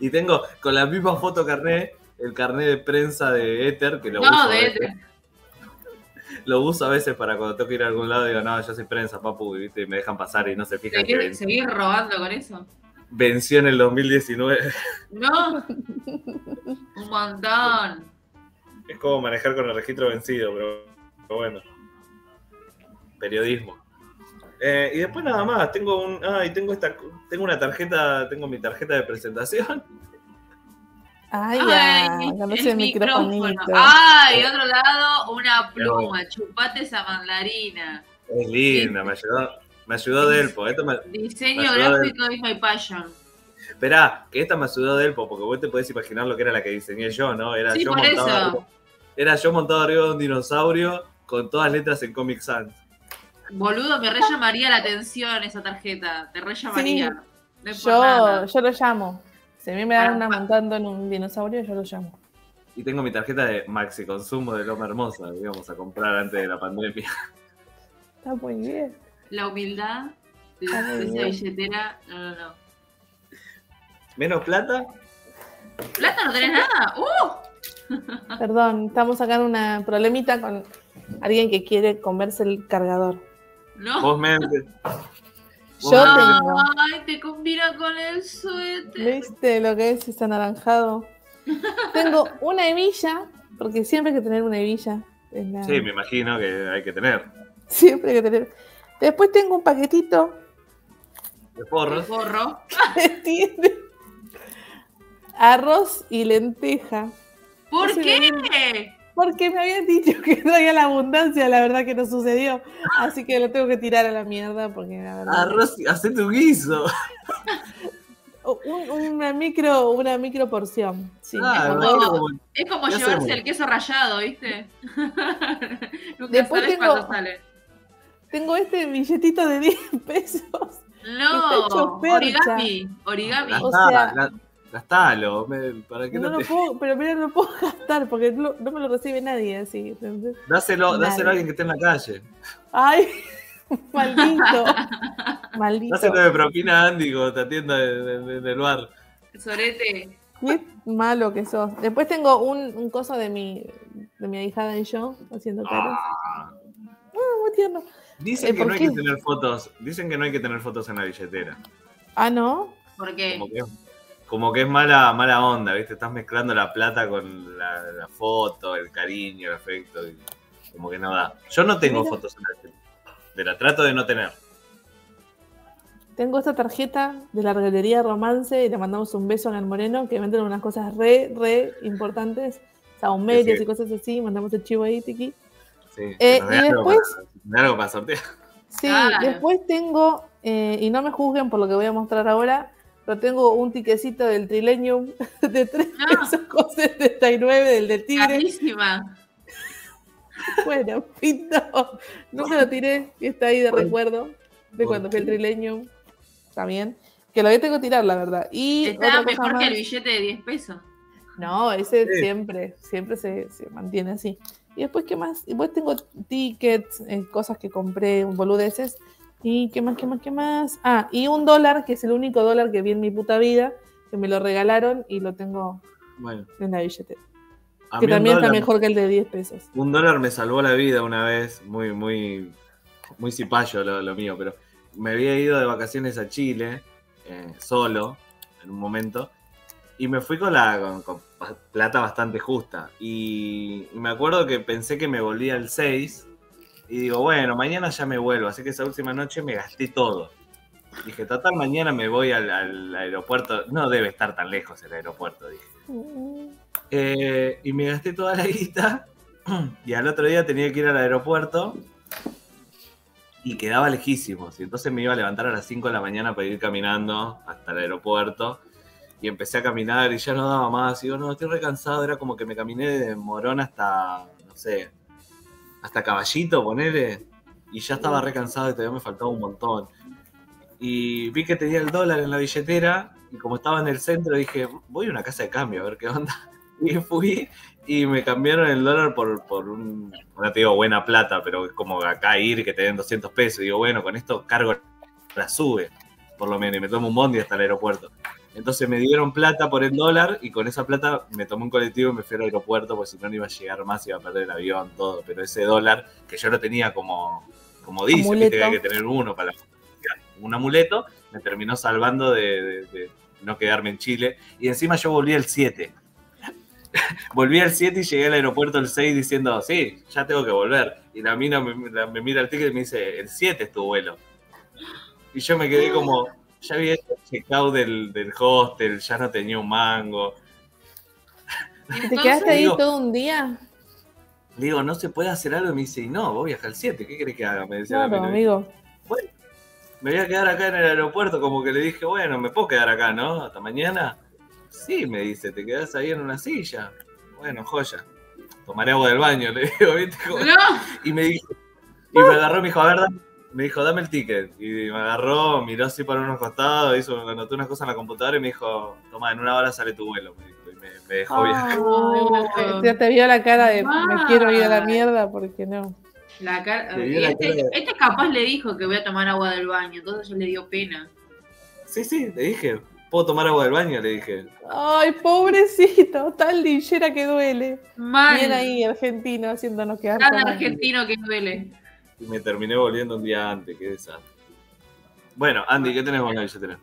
Y tengo con la misma foto carné, el carné de prensa de Ether, que lo No, uso. de veces. Lo uso a veces para cuando tengo que ir a algún lado, digo, no, yo soy prensa, papu, y ¿viste? y me dejan pasar y no se fijan que Seguir, ven- seguir robando con eso. venció en el 2019. No. Un montón. Es como manejar con el registro vencido, pero, pero bueno. Periodismo. Eh, y después nada más, tengo un. Ay, tengo esta. Tengo una tarjeta, tengo mi tarjeta de presentación. Ay, ya. Ay, Conoce el microfonito. Ay, otro lado, una pluma. Chupate esa mandarina. Es linda, me ayudó. Me ayudó Delpo. Esto me, Diseño de- gráfico is my passion. esperá, que esta me ayudó Delpo, porque vos te podés imaginar lo que era la que diseñé yo, ¿no? Era Sí, yo por montado eso. arriba- Era yo montado arriba de un dinosaurio con todas letras en Comic Sans. Boludo, me re llamaría la atención esa tarjeta. Te re llamaría. No Yo, yo lo llamo. Si a mí me dan Ah, una ah. montando en un dinosaurio, yo lo llamo. Y tengo mi tarjeta de maxi consumo de Loma Hermosa, que íbamos a comprar antes de la pandemia. Está muy bien. La humildad de bien. billetera. No, no, no. ¿Menos plata? ¿Plata no tenés nada? ¡Uh! [laughs] Perdón, estamos sacando una problemita con alguien que quiere comerse el cargador. No. Vos mente. Yo tengo. Ay, te combina con el suéter. ¿Viste lo que es ese anaranjado? [laughs] Tengo una hebilla, porque siempre hay que tener una hebilla. Es la- Sí, me imagino que hay que tener. Siempre hay que tener. Después tengo un paquetito De porros. Gorro. [laughs] que tiene arroz y lenteja. ¿Por Ese qué? Porque me habían dicho que traía la abundancia, la verdad que no sucedió. Así que lo tengo que tirar a la mierda porque la verdad. Arroz, hacé tu guiso. Un- una micro, una micro porción. Sí. Ah, como- imagino como- Es como ¿Qué llevarse hacemos? el queso rallado, ¿viste? [laughs] Nunca Después sabes tengo- cuándo sale. Tengo este billetito de 10 pesos. No, origami, origami. O sea- la- gastalo. me- ¿Para qué No no lo te- puedo, pero mira, no lo puedo [laughs] gastar porque no, no me lo recibe nadie así. Dáselo, Nadie. dáselo a alguien que esté en la calle. Ay, [laughs] maldito. [laughs] Maldito. Dáselo de propina a Andy cuando te atienda en, en- en el bar. Sorete. Qué malo que sos. Después tengo un, un coso de mi, de mi ahijada y yo haciendo caras. Ah. Ah, muy tierno. Dicen Eh, que ¿por no hay qué? que tener fotos. Dicen que no hay que tener fotos en la billetera. Ah, ¿no? ¿Por qué? Como que, como que es mala, mala onda, ¿viste? Estás mezclando la plata con la, la foto, el cariño, el afecto. y como que no da. Yo no tengo Mira. fotos en la trato de no tener. Tengo esta tarjeta de la regalería Romance y le mandamos un beso a Gan Moreno que venden unas cosas re, re importantes. Saumerios Sí. y cosas así. Mandamos el chivo ahí, Tiki. Sí, Eh, y algo después- para- algo para sortear. Sí, Claro. después tengo, eh, y no me juzguen por lo que voy a mostrar ahora, pero tengo un tiquecito del Trilenium [laughs] de 3 Ah. pesos con 79 del del Tigre. Carísima. Bueno, [laughs] pinto. Nunca lo tiré, y está ahí de ¿Por- recuerdo de cuando fue el. Está bien. Que lo voy a tengo que tirar, la verdad. Y cosa mejor que el billete de 10 pesos. No, ese Sí. siempre, siempre se, se mantiene así. Y después, ¿qué más? Y después tengo tickets, eh, cosas que compré, boludeces. Y qué más, qué más, qué más. Ah, y un dólar, que es el único dólar que vi en mi puta vida, que me lo regalaron y lo tengo Bueno, en la billetera. a Que también está mejor que el de 10 pesos. Un dólar me salvó la vida una vez, muy, muy, muy cipayo lo, lo mío, pero me había ido de vacaciones a Chile, eh, solo, en un momento, y me fui con la con, con pa- plata bastante justa. Y, y me acuerdo que pensé que me volvía el 6, y digo, bueno, mañana ya me vuelvo, así que esa última noche me gasté todo. Dije, total, mañana me voy al, aeropuerto, no debe estar tan lejos el aeropuerto, dije. Eh, y me gasté toda la guita. [clears throat] Y al otro día tenía que ir al aeropuerto. Y quedaba lejísimos. Y entonces me iba a levantar a las 5 de la mañana para ir caminando hasta el aeropuerto. Y empecé a caminar y ya no daba más. Y digo, no, estoy recansado. Era como que me caminé de Morón hasta, no sé, hasta Caballito, ponele. Y ya estaba recansado y todavía me faltaba un montón. Y vi que tenía el dólar en la billetera. Y como estaba en el centro, dije, voy a una casa de cambio a ver qué onda. [laughs] Y fui y me cambiaron el dólar por, por un, no te digo buena plata, pero es como acá ir que te den 200 pesos. Y digo, bueno, con esto cargo la sube, por lo menos, y me tomo un bondi hasta el aeropuerto. Entonces me dieron plata por el dólar y con esa plata me tomé un colectivo y me fui al aeropuerto, porque si no, no iba a llegar más, iba a perder el avión, todo. Pero ese dólar, que yo lo tenía como, como dice, viste que hay que tener uno para un amuleto, me terminó salvando de, de- de no quedarme en Chile. Y encima yo volví el 7. [laughs] volví el 7 y llegué al aeropuerto el 6 diciendo, sí, ya tengo que volver. Y la mina me, la- me mira el ticket y me dice, el 7 es tu vuelo. Y yo me quedé como, ya había hecho el checkout del, del hostel, ya no tenía un mango. [laughs] ¿Te Entonces, quedaste ahí todo un día? Le digo, ¿no se puede hacer algo? Y me dice, y no, vos viajas al 7, ¿qué querés que haga? Me decía la Claro, amigo. me voy a quedar acá en el aeropuerto, como que le dije, bueno, me puedo quedar acá, ¿no? Hasta mañana. Sí, me dice, te quedás ahí en una silla. Bueno, joya. Tomaré agua del baño, [laughs] le digo, ¿viste? Como- No, Y me dijo, y me agarró, me dijo, a ver, dame, me dijo, dame el ticket. Y me agarró, miró así para unos costados, hizo, anotó unas cosas en la computadora y me dijo, toma, en una hora sale tu vuelo, me dijo, y me, me dejó viajar. Ah, [laughs] ya te vio la cara de me Ah. quiero ir a la mierda porque no. la cara. La Este, cara este capaz le dijo que voy a tomar agua del baño, entonces ya le dio pena. Sí, sí, le dije, ¿puedo tomar agua del baño? Le dije. Ay, pobrecito, tal linchera que duele. Mal. Bien ahí, argentino, haciéndonos quedar hambre. argentino que duele. Y me terminé volviendo un día antes, qué desastre. Bueno, Andy, ¿qué tenés vos en la billetera?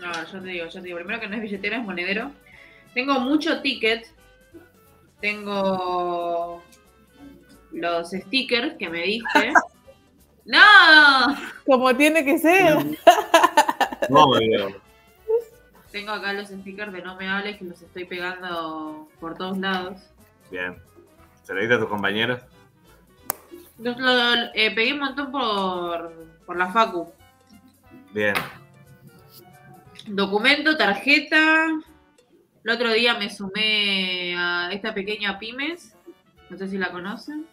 No, yo te digo, yo te digo. Primero que no es billetera, es monedero. Tengo mucho ticket. Tengo los stickers que me diste. [laughs] ¡No! Como tiene que ser. No, me veo. tengo acá los stickers de No Me Hables que los estoy pegando por todos lados. Bien. ¿Se lo diste a tus compañeros? Lo- lo- eh, pegué un montón por, por la Facu. Bien. Documento, tarjeta. El otro día me sumé a esta pequeña pymes. No sé si la conocen.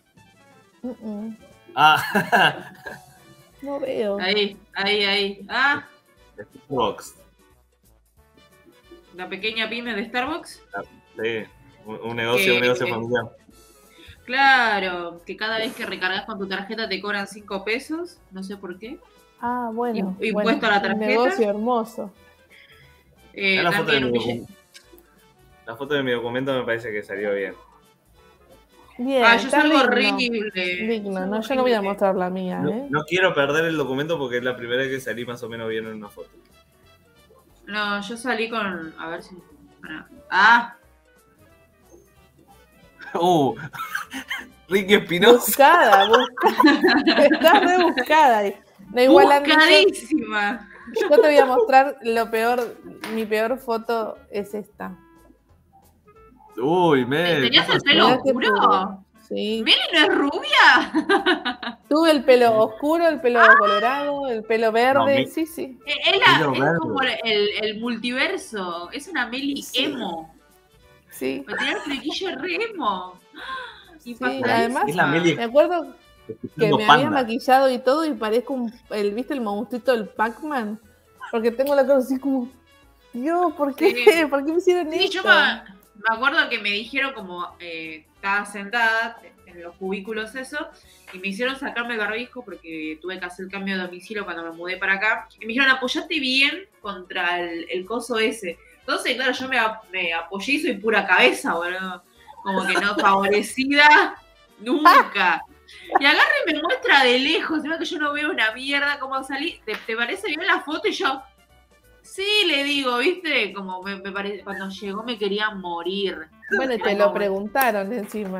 Ah, [laughs] No veo. Ahí, ahí, ahí. Ah, Box. la pequeña pyme de Starbucks. Sí. Un, un negocio, Que- un negocio familiar. Claro, que cada vez que recargas con tu tarjeta te cobran 5 pesos. No sé por qué. Ah, bueno. ¿Y- bueno, impuesto a la Un tarjeta? negocio hermoso. Eh, la, foto de mi un billete- docu- la foto de mi documento me parece que salió bien. Bien. Ah, yo salgo horrible. Digno, no, yo no voy a mostrar la mía, No, ¿eh? no quiero perder el documento porque es la primera vez que salí más o menos bien en una foto. No, yo salí con. A ver si. Ah, Uh, [laughs] Ricky Espinosa. Buscada, buscada. [laughs] Está rebuscada. No, igual Andy, yo- buscadísima. yo te voy a mostrar lo peor. Mi peor foto es esta. Uy, me. ¿Tenías el pelo oscuro? Sí. ¿Meli no es rubia? [laughs] Tuve el pelo oscuro, el pelo colorado, el pelo verde. No, mi- Sí, sí. Eh, Es, la- como el, el multiverso. Es una Meli Sí. emo. Sí. Tenía el flequillo re emo. Y Sí, además- Es la Meli. Me acuerdo que me había maquillado y todo y parezco un, el, ¿viste el monstruito del Pac-Man? Porque tengo la cara así como, Dios, ¿por qué? Sí. [laughs] ¿Por qué me hicieron Sí, esto? yo me, me acuerdo que me dijeron como eh, estaba sentada en los cubículos eso y me hicieron sacarme el barbijo porque tuve que hacer el cambio de domicilio cuando me mudé para acá y me dijeron apoyate bien contra el, el coso ese. Entonces, claro, yo me, me apoyé y soy pura cabeza, boludo. Como que no favorecida [laughs] nunca. Y agarra y me muestra de lejos, se que yo no veo una mierda cómo salí. ¿Te, te parece bien la foto? Y yo, sí, le digo, ¿viste? Como me, me parece, cuando llegó me quería morir. Bueno, te lo preguntaron encima.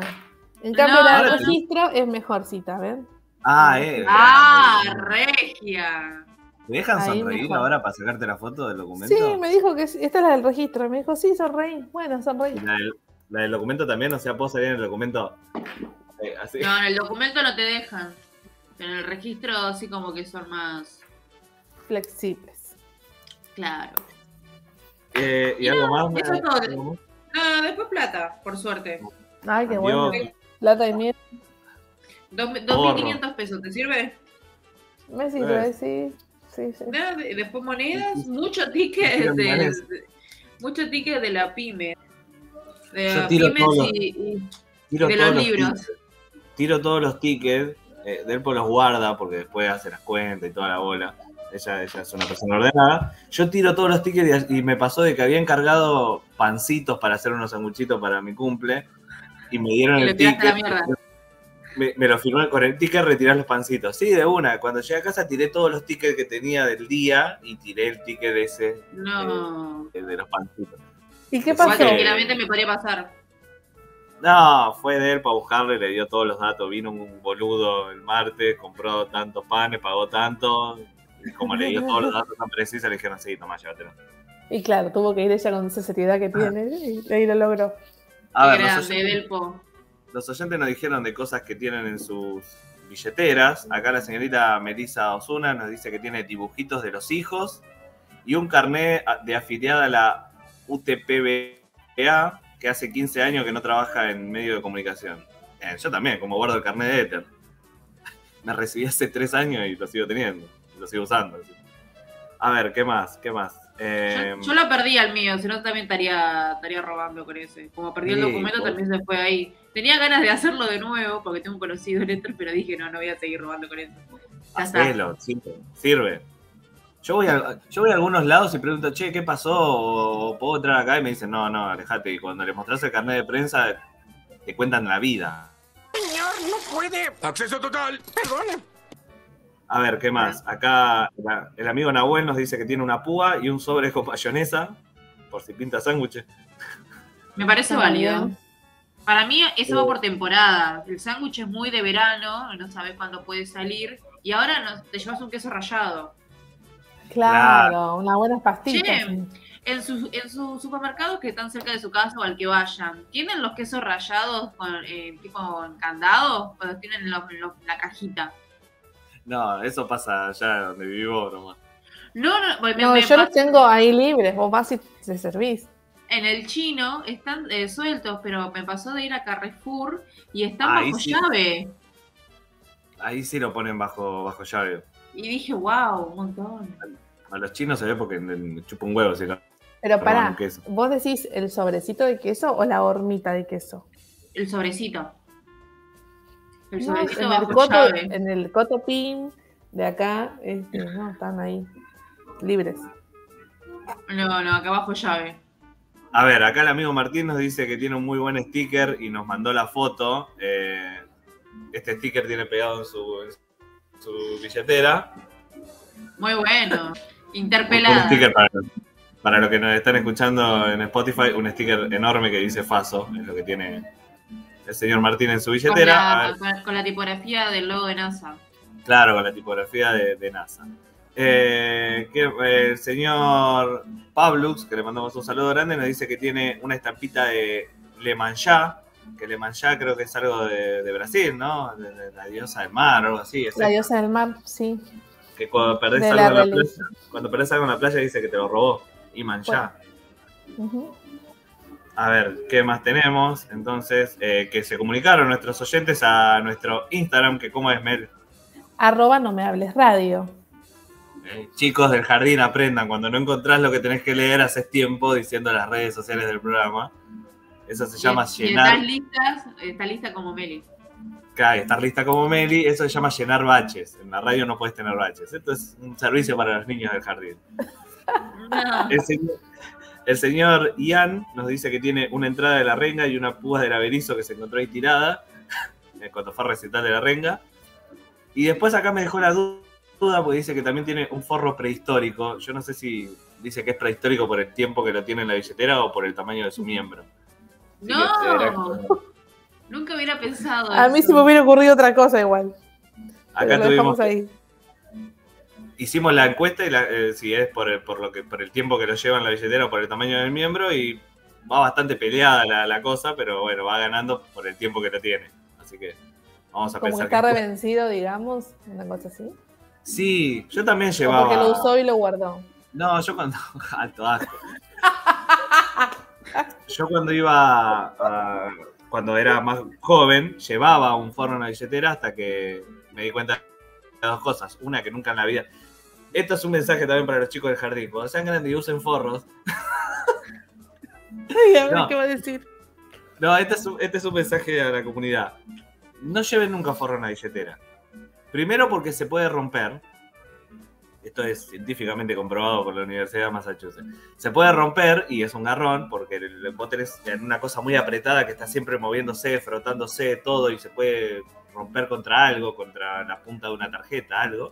En cambio, No, la registro es mejorcita, ¿ven? Ah, eh. ¡Ah, regia! ¿Me dejan Ahí sonreír ahora para sacarte la foto del documento? Sí, me dijo que sí, esta es la del registro. Me dijo, sí, sonreí. Bueno, sonreí. Y La del, la del documento también, o sea, puedo salir en el documento. eh, así. No, en el documento no te dejan. En el registro así como que son más Flexibles. claro. Eh, y algo más. eso todo. No, después plata, por suerte. Ay, qué Adiós. bueno. Plata y Porro. 2.500 pesos, ¿te sirve? Me sirve, Eh. sí. Sí, sí. No, de- Después monedas, Sí. mucho ticket Tiran de, mucho ticket de la pyme. De Yo la tiro pymes todo y, y- Tiro de todos los libros. tickets. Tiro todos los tickets. Eh, Delpo los guarda porque después hace las cuentas y toda la bola. Ella, ella es una persona ordenada. Yo tiro todos los tickets y, y me pasó de que había encargado pancitos para hacer unos sanguchitos para mi cumple. Y me dieron Y el ticket. Me, me lo firmó con el ticket, retirar los pancitos. Sí, de una. Cuando llegué a casa tiré todos los tickets que tenía del día y tiré el ticket ese No. eh, de los pancitos. ¿Y qué pasó? tranquilamente me podría pasar. No, fue de él para buscarle, le dio todos los datos. Vino un boludo el martes, compró tantos panes, pagó tanto. Y como le dio todos los [laughs] datos tan precisos, le dijeron, sí, toma, llévatelo. Y claro, tuvo que ir ella con esa seriedad que tiene y ahí lo logró. A ver, grande, oyentes, Delpo. Los oyentes nos dijeron de cosas que tienen en sus billeteras. Acá la señorita Melissa Osuna nos dice que tiene dibujitos de los hijos y un carnet de afiliada a la UTPBA que hace 15 años que no trabaja en medio de comunicación. Eh, yo también, como guardo el carnet de Ether. [laughs] Me recibí hace 3 años y lo sigo teniendo, lo sigo usando. A ver, ¿qué más? ¿Qué más? Eh, Yo, yo lo perdí al mío, si no también estaría, estaría robando con ese. Como perdí el Sí, documento, también se fue ahí. Tenía ganas de hacerlo de nuevo porque tengo un conocido en Ether, pero dije, no, no voy a seguir robando con eso. Hacelo, sirve. sirve. Yo voy, a, yo voy a algunos lados y pregunto, che, ¿qué pasó? O puedo entrar acá y me dicen, no, no, alejate. Y cuando le mostrás el carnet de prensa, te cuentan la vida. Señor, no puede. Acceso total. Perdone. A ver, ¿qué más? Acá la- el amigo Nahuel nos dice que tiene una púa y un sobre con mayonesa, por si pinta sándwiches. Me parece válido. Para mí eso va por temporada. El sándwich es muy de verano, no sabes cuándo puede salir. Y ahora no- te llevas un queso rallado. Claro, unas buenas pastillas. Che, En sus en su supermercados que están cerca de su casa o al que vayan, ¿tienen los quesos rallados con, eh, tipo en candado o los tienen en, los- en los- en la cajita? No, eso pasa allá donde vivo nomás. No, no, me- No, me yo los tengo ahí libres. Vos vas y te servís. En el chino están eh, sueltos, pero me pasó de ir a Carrefour y están Ahí bajo sí. llave. Ahí sí lo ponen bajo, bajo llave. Y dije, wow, un montón. A los chinos se ve porque me chupa un huevo si no. Pero pará. ¿vos decís el sobrecito de queso o la hormita de queso? El sobrecito. El No, sobrecito en, el bajo coto, llave. en el coto pin de acá, este, no, están ahí libres. No, no, acá bajo llave. A ver, acá el amigo Martín nos dice que tiene un muy buen sticker y nos mandó la foto. Eh, este sticker tiene pegado en su, en su billetera. Muy bueno. Un Interpelada. sticker para, para los que nos están escuchando en Spotify, un sticker enorme que dice Faso, es lo que tiene el señor Martín en su Con billetera. A la, con- con la tipografía del logo de NASA. claro, con la tipografía de, de NASA. Eh, que, eh, el señor Pablux, que le mandamos un saludo grande, nos dice que tiene una estampita de Le Manchá, que Le Manchá creo que es algo de, de Brasil, ¿no? De, de la diosa del mar o algo así. La diosa del mar, sí. que cuando perdés, algo la en la playa, cuando perdés algo en la playa dice que te lo robó. Y Manchá. A ver, ¿qué más tenemos? Entonces, eh, que se comunicaron nuestros oyentes a nuestro Instagram, que como es Mel. Arroba no me hables radio. Eh, chicos del jardín aprendan, cuando no encontrás lo que tenés que leer, haces tiempo diciendo las redes sociales del programa. Eso se llama Si llenar. estás listas, está lista como Meli. Claro, estar lista como Meli, eso se llama llenar baches. En la radio no puedes tener baches. Esto es un servicio para los niños del jardín. No. El señor, el señor Ian nos dice que tiene una entrada de la renga y una púa del averizo que se encontró ahí tirada cuando fue a recitar de la renga. Y después acá me dejó la du- duda porque dice que también tiene un forro prehistórico. Yo no sé si dice que es prehistórico por el tiempo que lo tiene en la billetera o por el tamaño de su miembro. Así que No. Nunca hubiera pensado A mí eso. se me hubiera ocurrido otra cosa igual. Acá lo tuvimos dejamos ahí. hicimos la encuesta y la- eh, si es por el, por lo que por el tiempo que lo lleva en la billetera o por el tamaño del miembro y va bastante peleada la, la cosa, pero bueno, va ganando por el tiempo que lo tiene. Así que vamos a Como que pensar está que- revencido, digamos, una cosa así. Sí, yo también O llevaba. porque lo usó y lo guardó. No, yo cuando. [laughs] Alto asco. [laughs] Yo cuando iba a- Cuando era más joven, llevaba un forro en la billetera hasta que me di cuenta de dos cosas. Una, que nunca en la vida. Esto es un mensaje también para los chicos del jardín. Cuando sean grandes y usen forros. [laughs] Ay, a ver No. qué va a decir. No, este es, un, este es un mensaje a la comunidad. No lleven nunca forro en la billetera. Primero porque se puede romper. Esto es científicamente comprobado por la Universidad de Massachusetts. Se puede romper y es un garrón porque el, vos tenés en una cosa muy apretada que está siempre moviéndose, frotándose todo y se puede romper contra algo, contra la punta de una tarjeta, algo.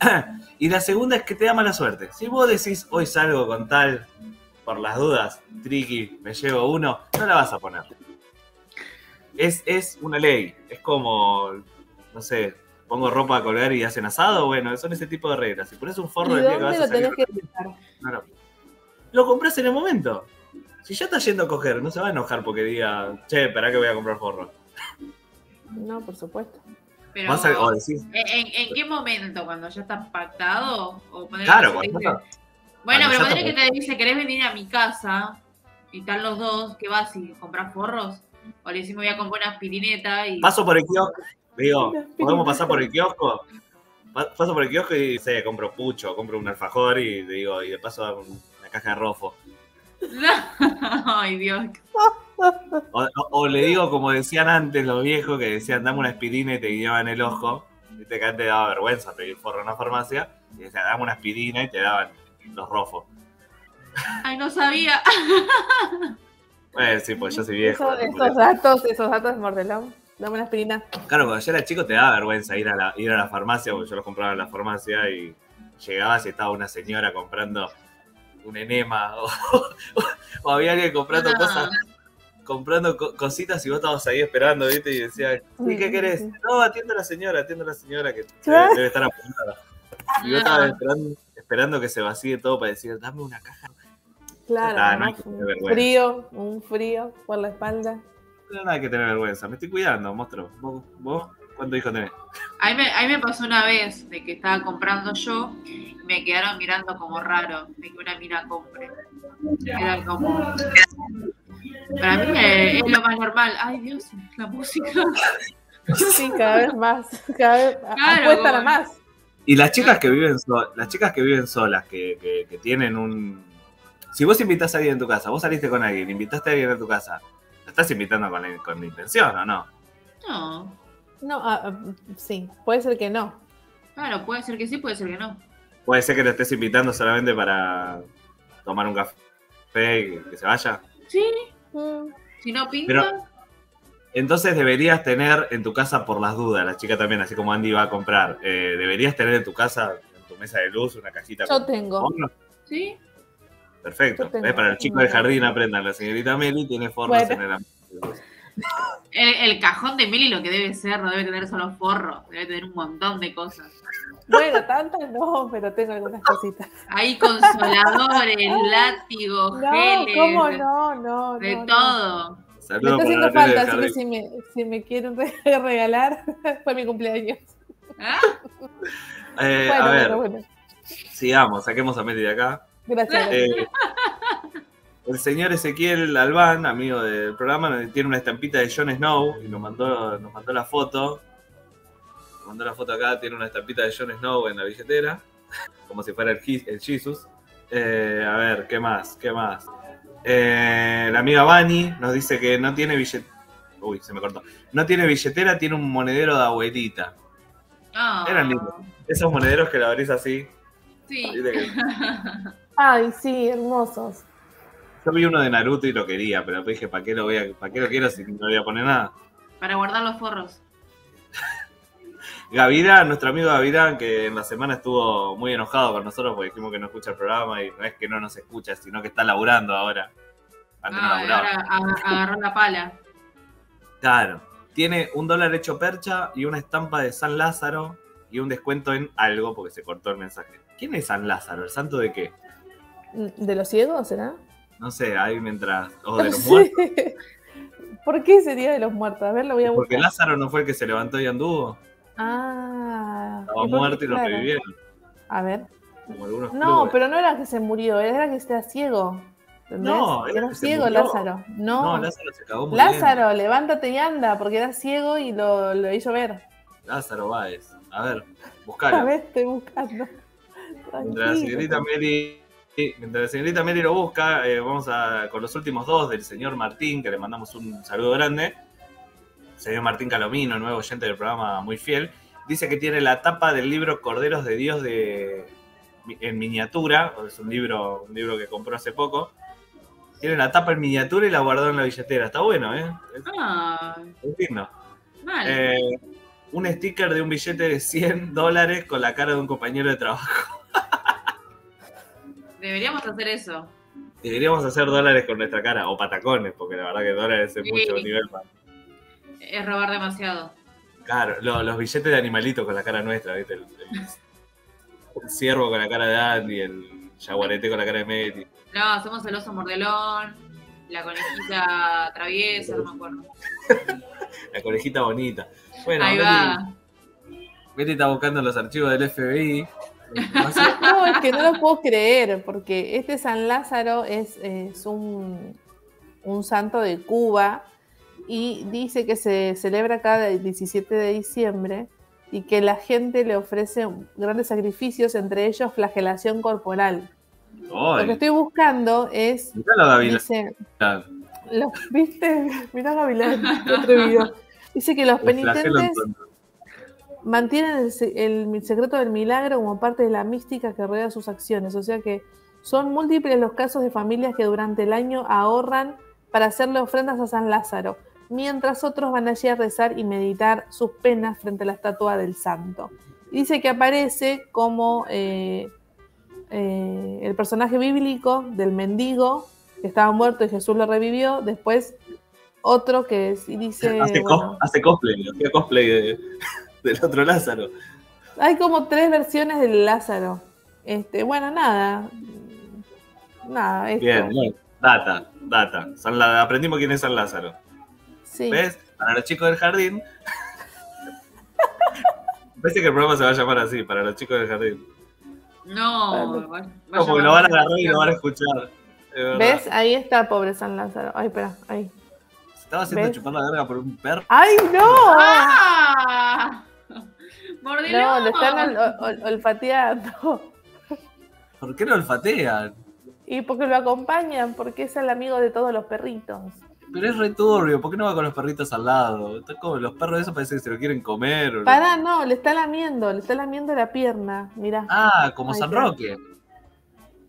[clears throat] Y la segunda es que te da mala suerte. Si vos decís hoy salgo con tal, por las dudas, tricky, me llevo uno, no la vas a poner. Es, es una ley. Es como, no sé, pongo ropa a colgar y hacen asado. Bueno, son ese tipo de reglas. Si pones un forro ¿Y el día que vas a salir, que dejar? no, no. lo compras en el momento. Si ya estás yendo a coger, no se va a enojar porque diga, che, espera que voy a comprar forro. No, por supuesto. Pero, Vas a- o decís, ¿en, en qué momento? ¿Cuando ya está pactado? ¿O ponerle claro, cuando Bueno, cuando pero poner que te dice, ¿querés venir a mi casa? Y están los dos, ¿qué vas? ¿Y comprar forros? O le decimos, voy a comprar una aspirineta y... paso por el kiosco, digo, ¿podemos pasar por el kiosco? Pa- Paso por el kiosco y sé, compro pucho, compro un alfajor y le digo, y de paso una caja de rofo. [laughs] Ay, Dios. O, o- o le digo, como decían antes los viejos, que decían, dame una aspirina y te guiaban el ojo. Viste que antes daba vergüenza pedir forro en una farmacia. Y decían, dame una aspirina y te daban los rofos. Ay, no sabía. Bueno, sí, pues yo soy viejo. Eso- esos datos, esos datos de Mordelón. Dame una aspirina. Claro, cuando yo era chico te daba vergüenza ir a la, ir a la farmacia, porque yo los compraba en la farmacia y llegabas y estaba una señora comprando un enema o, [laughs] o había alguien comprando No. cosas, comprando co- cositas y vos estabas ahí esperando, ¿viste? Y decías, ¿y qué querés? No, atiendo a la señora, atiendo a la señora que debe, debe estar apurada. Y yo estaba No. esperando, esperando que se vacíe todo para decir, dame una caja. Claro, no un frío, un frío por la espalda. No, no hay que tener vergüenza. Me estoy cuidando, monstruo. ¿Vos, vos cuántos hijos tenés? A mí, me, pasó una vez de que estaba comprando yo y me quedaron mirando como raro de que una mina compre. Era como. Para mí es, es lo más normal. Ay, Dios, la música. Sí, cada vez más. Cada vez Claro, apuestan a más. Y las chicas que viven so- las chicas que viven solas, que, que- que tienen un. Si vos invitas a alguien en tu casa, vos saliste con alguien, invitaste a alguien a tu casa, ¿lo estás invitando con, la- con la intención o no? No. No, ah, ah, sí, puede ser que no. Claro, puede ser que sí, puede ser que no. Puede ser que lo estés invitando solamente para tomar un café y que se vaya. Sí, Mm, si no pinta. Pero- Entonces deberías tener en tu casa por las dudas, la chica también, así como Andy va a comprar, eh, deberías tener en tu casa, en tu mesa de luz, una cajita Yo con tengo. horno. Sí. Perfecto. Para el chico del jardín aprendan, la señorita Meli tiene formas Bueno. en el ámbito. El, el cajón de Mili lo que debe ser, no debe tener solo forro, debe tener un montón de cosas. Bueno, tantas no, pero tengo algunas cositas. Hay consoladores, [laughs] látigos, No, geles, ¿cómo no? No, de no, no. todo. Me está haciendo falta, así que si me, si me quieren re- [laughs] regalar, [laughs] fue mi cumpleaños. ¿Ah? Eh, bueno, a ver, bueno, bueno. sigamos, saquemos a Meli de acá. Gracias. Eh, [laughs] el señor Ezequiel Albán, amigo del programa, tiene una estampita de Jon Snow y nos mandó, nos mandó la foto. Nos mandó la foto acá, tiene una estampita de Jon Snow en la billetera, [laughs] como si fuera el, el Jesus. Eh, a ver, ¿qué más? ¿Qué más? Eh, la amiga Bani nos dice que no tiene billetera. Uy, se me cortó. No tiene billetera, tiene un monedero de abuelita. Ah, Eran lindos. Esos monederos que la abrís así. Sí. ¿viste que- [laughs] Ay, sí, hermosos. Yo vi uno de Naruto y lo quería, pero dije, ¿para qué lo voy a, para qué lo quiero si no le voy a poner nada? Para guardar los forros. [laughs] Gavirán, nuestro amigo Gavirán, que en la semana estuvo muy enojado con nosotros porque dijimos que no escucha el programa y no es que no nos escucha, sino que está laburando ahora. Antes Ah, ahora agarró la pala. Claro. Tiene un dólar hecho percha y una estampa de San Lázaro y un descuento en algo porque se cortó el mensaje. ¿Quién es San Lázaro? ¿El santo de qué? ¿De los ciegos será? No sé, ahí mientras. O de los [laughs] muertos. ¿Por qué sería de los muertos? A ver, lo voy a Porque buscar. Lázaro no fue el que se levantó y anduvo. Ah. Estaba muerto y lo Claro. revivieron. A ver. Como algunos No, clubes. pero no era que se murió, era que estaba ciego. ¿Entendés? No, era ciego murió. Lázaro. No, No, Lázaro se cagó muriendo. Lázaro, levántate y anda, porque era ciego y lo, lo hizo ver. Lázaro Báez. A ver, [laughs] A buscalo. ver, estoy buscando. Mientras la Tranquilo. señorita Mary, mientras la señorita Mary lo busca, eh, vamos a, con los últimos dos del señor Martín, que le mandamos un saludo grande. Señor Martín Calomino, nuevo oyente del programa muy fiel. Dice que tiene la tapa del libro Corderos de Dios de, en miniatura. Es un libro, un libro que compró hace poco. Tiene la tapa en miniatura y la guardó en la billetera. Está bueno, ¿eh? Ah, es mal. Eh, un sticker de un billete de 100 dólares con la cara de un compañero de trabajo. Deberíamos hacer eso. Deberíamos hacer dólares con nuestra cara, o patacones, porque la verdad que dólares es Sí. mucho nivel más. Es robar demasiado. Claro, lo- los billetes de animalitos con la cara nuestra, ¿viste? El, el- el ciervo con la cara de Andy, el jaguarete con la cara de Meti. No, somos el oso mordelón, la conejita traviesa, no me acuerdo. [laughs] La conejita bonita. Bueno, Ahí Meti, va. Meti está buscando los archivos del FBI. No, es que no lo puedo creer, porque este San Lázaro es, es un, un santo de Cuba y dice que se celebra cada 17 de diciembre y que la gente le ofrece grandes sacrificios, entre ellos flagelación corporal. Lo que estoy buscando es, dice, los, ¿viste? [laughs] Mirá Gavilán. [laughs] Dice que los penitentes. Mantienen el, se- el secreto del milagro como parte de la mística que rodea sus acciones. O sea que son múltiples los casos de familias que durante el año ahorran para hacerle ofrendas a San Lázaro, mientras otros van allí a rezar y meditar sus penas frente a la estatua del santo. Y dice que aparece como eh, eh, el personaje bíblico del mendigo que estaba muerto y Jesús lo revivió. Después otro que es, y dice... hace, cos- bueno, hace cosplay, hacía cosplay de- del otro Lázaro. Hay como tres versiones del Lázaro. Este, bueno, nada. Nada, esto. Bien, bien. Data, data. San La- Aprendimos quién es San Lázaro. Sí. ¿Ves? Para los chicos del jardín. [laughs] Parece que el programa se va a llamar así, para los chicos del jardín. No, va- va a Como que lo van a agarrar y lo van a escuchar. ¿Ves? Ahí está, pobre San Lázaro. Ay, espera, ahí. Se estaba haciendo ¿Ves? chupar la verga por un perro. ¡Ay, no! ¡Ah! ¡Mordilón! No, lo están ol- ol- olfateando. ¿Por qué lo olfatean? Y porque lo acompañan, porque es el amigo de todos los perritos. Pero es returbio, ¿por qué no va con los perritos al lado? Está como los perros esos parece que se lo quieren comer. o- Pará, no, le está lamiendo, le está lamiendo la pierna. Mirá. Ah, como Ahí San está. Roque.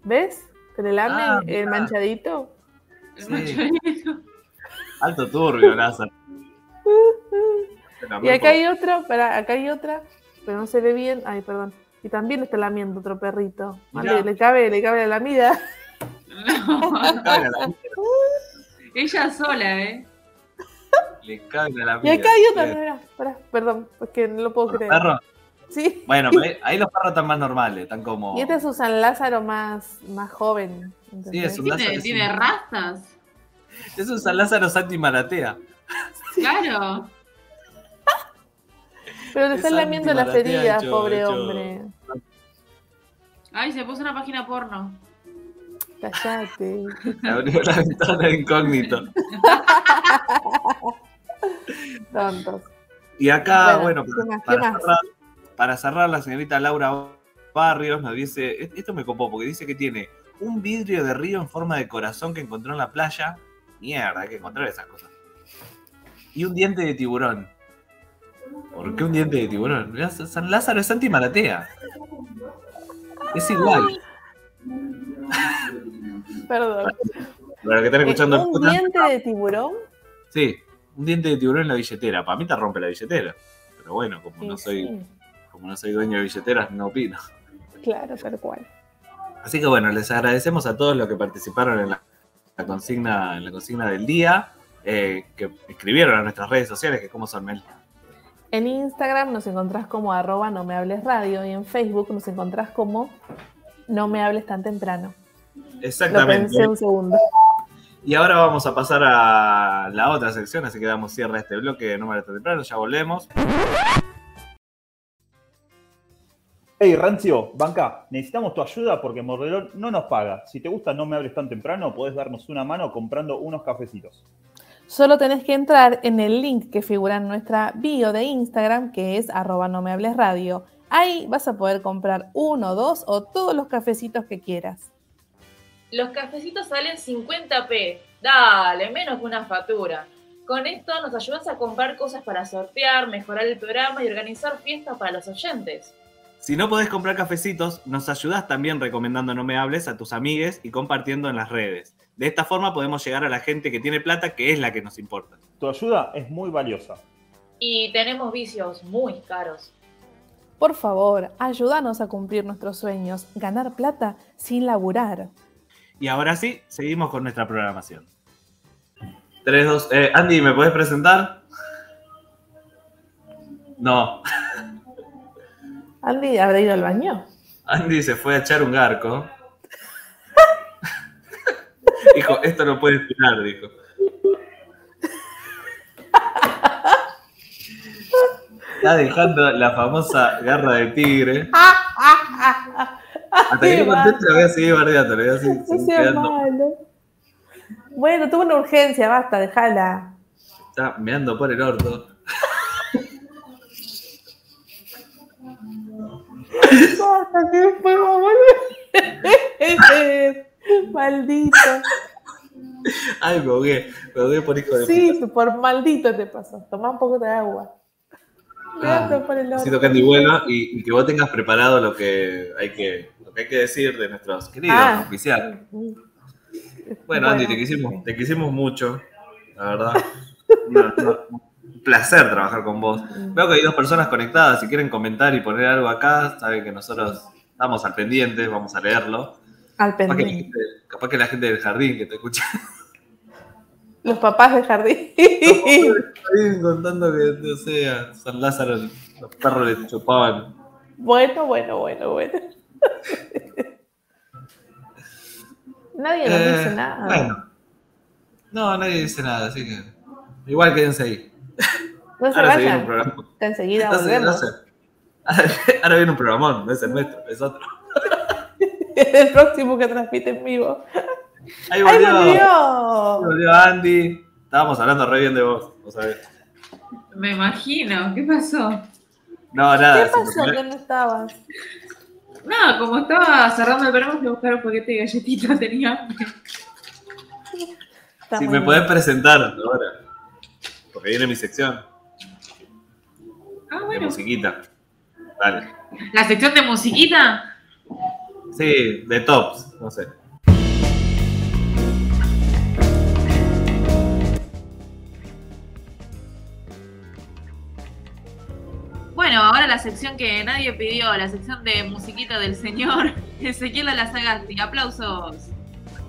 ¿Ves? Que le lame Ah, el manchadito. El Sí. manchadito. Alto turbio, Lázaro. [laughs] Y acá hay otro, pará, acá hay otra, pero no se ve bien. Ay, perdón. Y también está lamiendo otro perrito. Le, cabe, le cabe la lamida. No, ella sola, ¿eh? le caben a la Y acá hay otra, mirá, pará, perdón, es que no lo puedo ¿Los creer. perros? Sí. Bueno, pero ahí, los perros están más normales, están como. Y este es un San Lázaro más, más joven. ¿entendés? Sí, es un Lázaro. Tiene, es tiene un- rastas. Es un San Lázaro Santi Maratea. Claro. Pero le es están lamiendo las heridas, pobre hecho- hombre. Ay, se puso una página porno. Callate. [laughs] Abrió la ventana de incógnito. [laughs] Tontos. Y acá, bueno, Bueno, ¿qué más? para, ¿Qué más? cerrar, para cerrar, la señorita Laura Barrios nos dice, esto me copó, porque dice que tiene un vidrio de río en forma de corazón que encontró en la playa. Mierda, hay que encontrar esas cosas. Y un diente de tiburón. ¿Por qué un diente de tiburón? San Lázaro es Santi Maratea. Es igual. [laughs] Perdón. Para que están escuchando Eh, ¿Un podcast, diente de tiburón? Sí, un diente de tiburón en la billetera. Para mí te rompe la billetera. Pero bueno, como no soy, sí, como no soy dueño de billeteras, no opino. claro, tal cual. Así que bueno, les agradecemos a todos los que participaron en la, la consigna, en la consigna del día, eh, que escribieron a nuestras redes sociales, que cómo son Mel. En Instagram nos encontrás como arroba no me hables radio y en Facebook nos encontrás como no me hables tan temprano. Lo Exactamente. pensé un segundo. Y ahora vamos a pasar a la otra sección, así que damos cierre a este bloque de número temprano, ya volvemos. Hey, Rancio, banca, necesitamos tu ayuda porque Mordelón no nos paga. Si te gusta No Me Hables Tan Temprano, podés darnos una mano comprando unos cafecitos. Solo tenés que entrar en el link que figura en nuestra bio de Instagram, que es arroba no me hables radio. Ahí vas a poder comprar uno, dos o todos los cafecitos que quieras. Los cafecitos salen 50p. Dale, menos que una factura. Con esto nos ayudas a comprar cosas para sortear, mejorar el programa y organizar fiestas para los oyentes. Si no podés comprar cafecitos, nos ayudás también recomendando No Me Hables a tus amigues y compartiendo en las redes. De esta forma podemos llegar a la gente que tiene plata, que es la que nos importa. Tu ayuda es muy valiosa. Y tenemos vicios muy caros. Por favor, ayúdanos a cumplir nuestros sueños, ganar plata sin laburar. Y ahora sí, seguimos con nuestra programación. 3, 2, eh, Andy, ¿me podés presentar? No, Andy habrá ido al baño. Andy se fue a echar un garco. Dijo, esto no puede esperar, dijo. Está dejando la famosa garra de tigre. Hasta que no conteste, lo voy a seguir bardeando, le voy a seguir, malo. Bueno, tuvo una urgencia, basta, déjala. Está meando por el orto. Basta, que después va a volver. [laughs] [laughs] Maldito. Ay, me ahogué. Me ahogué por hijo de Sí, por maldito te pasó. Toma un poco de agua. Ah, por el que Andy vuelva y, y que vos tengas preparado lo que hay que, lo que, hay que decir de nuestros queridos Ah. oficiales. Bueno, Andy, te quisimos, te quisimos mucho, la verdad. Un placer trabajar con vos. Veo que hay dos personas conectadas. Si quieren comentar y poner algo acá, saben que nosotros estamos al pendiente, vamos a leerlo. Al Capaz que, la pendiente. gente, capaz que la gente del jardín que te escucha [laughs] Los papás del jardín. [laughs] jardín contando que, no sé, a San Lázaro los perros le chupaban. bueno, bueno, bueno, bueno. [laughs] Nadie nos Eh, dice nada. Bueno. No, nadie dice nada, así que. Igual quédense ahí. no se Ahora se viene un vayan. programa. enseguida No no volvemos. sé. Ahora viene un programón, no es el nuestro, es otro. [laughs] El próximo que transmite en vivo. Ahí ¡Ay, volvió, ahí volvió! volvió Andy. Estábamos hablando re bien de vos, vos sabés. Me imagino. ¿Qué pasó? No, nada. ¿Qué pasó que no estabas? No, como estaba cerrando el programa, fui a buscar un paquete de galletitas, [laughs] tenía hambre. Si muy me podés presentar ahora. Porque viene mi sección Ah, de bueno. musiquita. Dale. La sección de musiquita. Sí, de tops, no sé. Bueno, ahora la sección que nadie pidió, la sección de musiquita del señor [laughs] Ezequiel Alazagasti. Aplausos.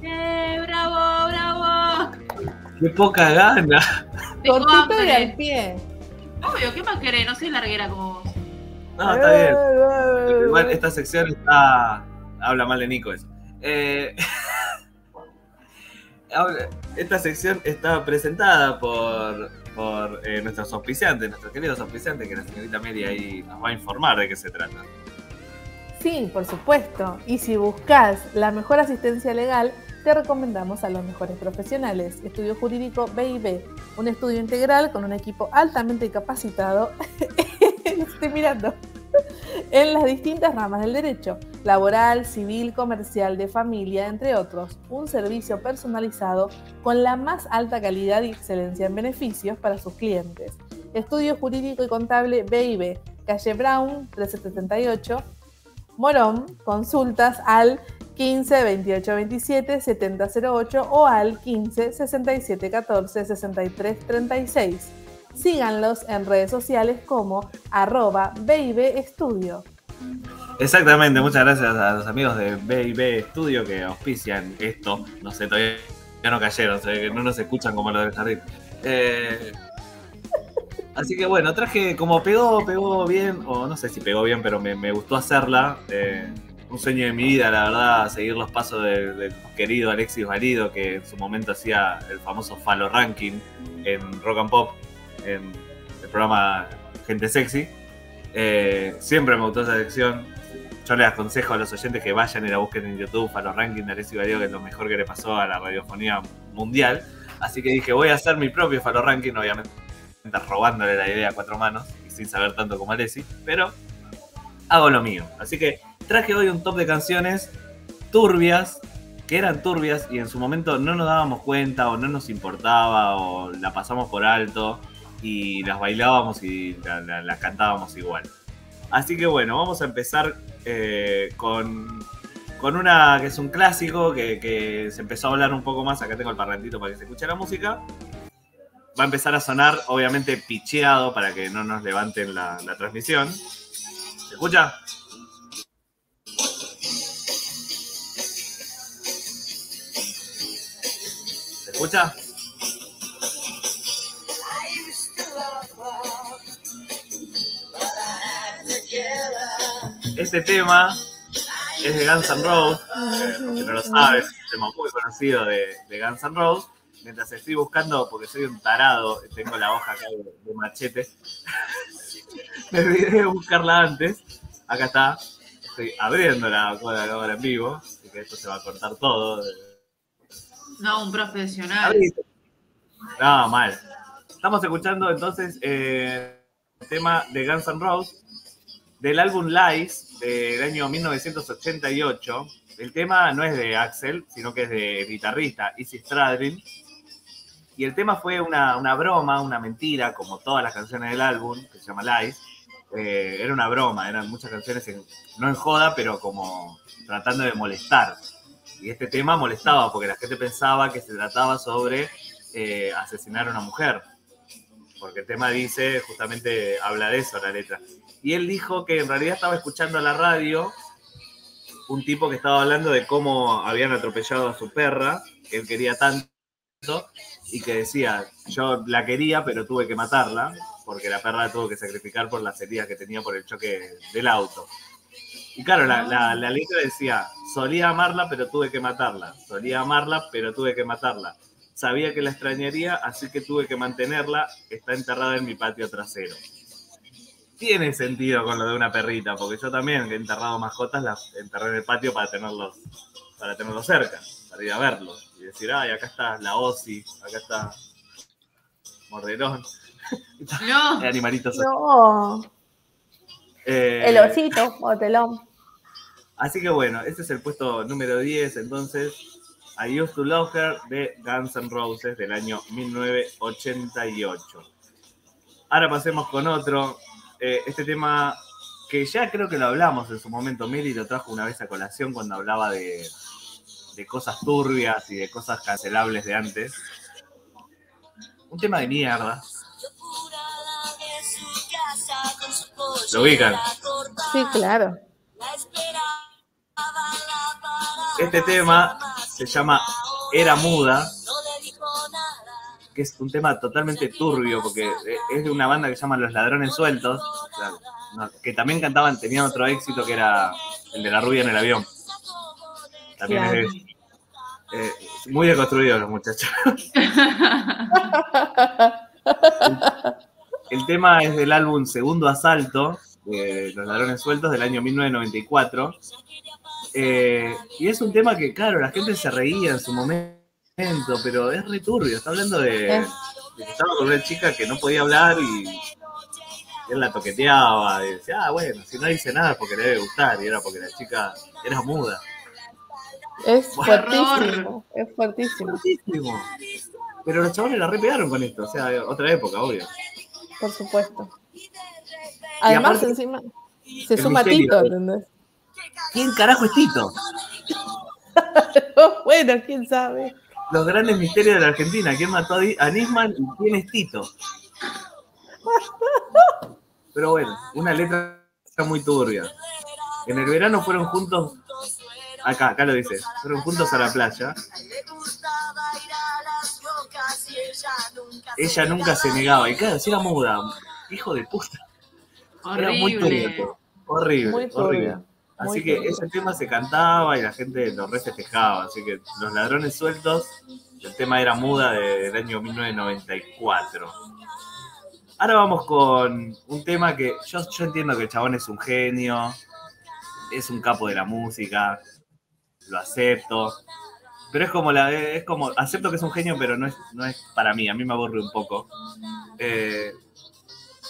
¡Eh, bravo, bravo! Qué poca gana. Cortito y al pie. Obvio, ¿qué más querés? No soy larguera como vos. No, está bien. [laughs] Igual esta sección está. Habla mal de Nico eso. Eh, [laughs] Esta sección está presentada por, por eh, nuestros auspiciantes, nuestros queridos auspiciantes, que la señorita Mary ahí nos va a informar de qué se trata. Sí, por supuesto. Y si buscas la mejor asistencia legal, te recomendamos a los mejores profesionales. Estudio Jurídico BIB, un estudio integral con un equipo altamente capacitado. [laughs] Estoy mirando. [laughs] En las distintas ramas del derecho, laboral, civil, comercial, de familia, entre otros. Un servicio personalizado con la más alta calidad y excelencia en beneficios para sus clientes. Estudio Jurídico y Contable BIB, calle Brown, 1378, Morón, consultas al 15 28 27 70 08 o al 15 67 14 63 36. Síganlos en redes sociales como arroba Estudio. Exactamente, muchas gracias a los amigos de B&B Studio que auspician esto. No sé, todavía no cayeron, no nos escuchan como lo del jardín. Eh, así que bueno, traje como pegó, pegó bien, o no sé si pegó bien, pero me, gustó hacerla. eh, un sueño de mi vida, la verdad, seguir los pasos del del querido Alexis Valido, que en su momento hacía el famoso Falo Ranking en Rock and Pop, en el programa Gente Sexy. Eh, siempre me gustó esa sección. Yo les aconsejo a los oyentes que vayan y la busquen en YouTube a los rankings de Alessio Gallego, que es lo mejor que le pasó a la radiofonía mundial. Así que dije, voy a hacer mi propio Falo Ranking, obviamente robándole la idea a cuatro manos y sin saber tanto como Alessi, pero hago lo mío. Así que traje hoy un top de canciones turbias, que eran turbias y en su momento no nos dábamos cuenta o no nos importaba o la pasamos por alto y las bailábamos y la- la- las cantábamos igual. Así que bueno, vamos a empezar eh, con, con una que es un clásico, que, que se empezó a hablar un poco más. Acá tengo el parlantito para que se escuche la música. Va a empezar a sonar, obviamente, picheado para que no nos levanten la, la transmisión. ¿Se escucha? ¿Se escucha? Este tema es de Guns N' Roses, eh, por si no lo sabes, es un tema muy conocido de, de Guns N' Roses. Mientras estoy buscando, porque soy un tarado, tengo la hoja acá de, de machete, [laughs] me olvidé de buscarla antes. Acá está, estoy abriendo la la cámara en vivo, así que esto se va a cortar todo. No, un profesional. Abrí. No, mal. Estamos escuchando entonces eh, el tema de Guns N' Roses del álbum Lies del año 1988. El tema no es de Axel, sino que es de guitarrista Izzy Stradlin. Y el tema fue una, una broma, una mentira, como todas las canciones del álbum, que se llama Lies. Eh, era una broma, eran muchas canciones, en- no en joda, pero como tratando de molestar. Y este tema molestaba porque la gente pensaba que se trataba sobre eh, asesinar a una mujer. Porque el tema dice, justamente habla de eso la letra. Y él dijo que en realidad estaba escuchando a la radio un tipo que estaba hablando de cómo habían atropellado a su perra, que él quería tanto, y que decía, yo la quería, pero tuve que matarla, porque la perra la tuvo que sacrificar por las heridas que tenía por el choque del auto. Y claro, la, la- la letra decía, Solía amarla, pero tuve que matarla. Solía amarla, pero tuve que matarla. Sabía que la extrañaría, así que tuve que mantenerla. Está enterrada en mi patio trasero. Tiene sentido con lo de una perrita, porque yo también he enterrado mascotas, las enterré en el patio para tenerlos, para tenerlos cerca, para ir a verlos. Y decir, ay, acá está la Osi, acá está Morderón. [laughs] No. Animalitos. No, Eh, el osito o telón. Así que bueno, ese es el puesto número 10, entonces, I Used to Love Her de Guns N' Roses del año 1988. Ahora pasemos con otro. Eh, este tema que ya creo que lo hablamos en su momento, Mili lo trajo una vez a colación cuando hablaba de, de cosas turbias y de cosas cancelables de antes. Un tema de mierda. ¿Lo ubican? Sí, claro. Este tema se llama Era Muda, que es un tema totalmente turbio, porque es de una banda que se llama Los Ladrones Sueltos, que también cantaban, tenían otro éxito que era el de la rubia en el avión. También Claro. es eh, muy deconstruidos los muchachos. [laughs] El tema es del álbum Segundo Asalto, de Los Ladrones Sueltos, del año 1994. Eh, y es un tema que, claro, la gente se reía en su momento, pero es re turbio. Está hablando de, que estaba con una chica que no podía hablar y él la toqueteaba. Y decía, ah, bueno, si no dice nada es porque le debe gustar. Y era porque la chica era muda. Es fuertísimo. Es fuertísimo, Fuertísimo. Pero los chavales la re pegaron con esto. O sea, otra época, obvio. por supuesto. Además, aparte- encima, se suma. Tito, ¿entendés? ¿Quién carajo es Tito? [laughs] bueno, quién sabe. Los grandes misterios de la Argentina. ¿Quién mató a Nisman y quién es Tito? Pero bueno, una letra muy turbia. En el verano fueron juntos. Acá, acá lo dice. Fueron juntos a la playa. Ella nunca se negaba. Y claro, si era muda. Hijo de puta. Era muy turbio. Horrible. Horrible, Muy horrible. Así que ese tema se cantaba y la gente lo refestejaba. Así que Los Ladrones Sueltos, el tema era muda de- del año 1994. Ahora vamos con un tema que yo, yo entiendo que el chabón es un genio, es un capo de la música, lo acepto. Pero es como la es como acepto que es un genio, pero no es, no es para mí, a mí me aburre un poco. Eh,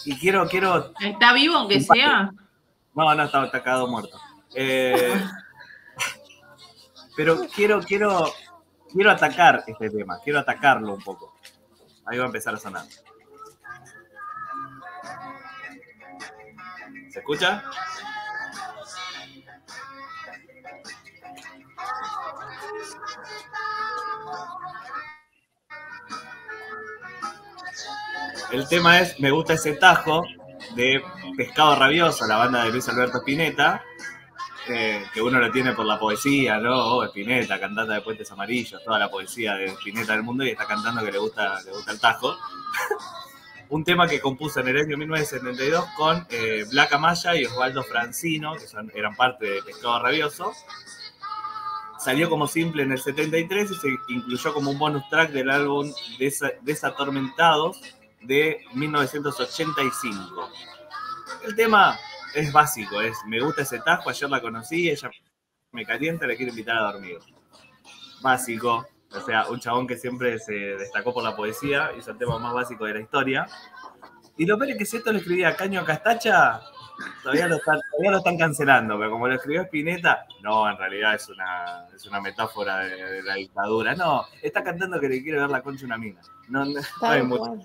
y quiero, quiero ¿Está vivo aunque sea? no, no, está, está cagado muerto. Eh, pero quiero, quiero, quiero atacar este tema, quiero atacarlo un poco. Ahí va a empezar a sonar. ¿Se escucha? El tema es Me gusta ese tajo de Pescado Rabioso, la banda de Luis Alberto Spinetta, eh, que uno lo tiene por la poesía, ¿no? Oh, Spinetta, cantante de Puentes Amarillos, toda la poesía de Spinetta del mundo y está cantando que le gusta, le gusta el tajo. [laughs] Un tema que compuso en el año 1972 con eh, Black Amaya y Osvaldo Francino, que eran parte de Pescado Rabioso. Salió como simple en el 73 y se incluyó como un bonus track del álbum Desa- Desatormentados de 1985. El tema es básico, es me gusta ese tajo, ayer la conocí, ella me calienta, le quiero invitar a dormir. Básico, o sea, un chabón que siempre se destacó por la poesía, hizo el tema más básico de la historia. Y lo peor es que si esto lo escribía Caño Castacha, todavía lo, están, todavía lo están cancelando, pero como lo escribió Spinetta, no, en realidad es una, es una metáfora de, de la dictadura. No, está cantando que le quiere ver la concha a una mina. No, no, no hay mucho.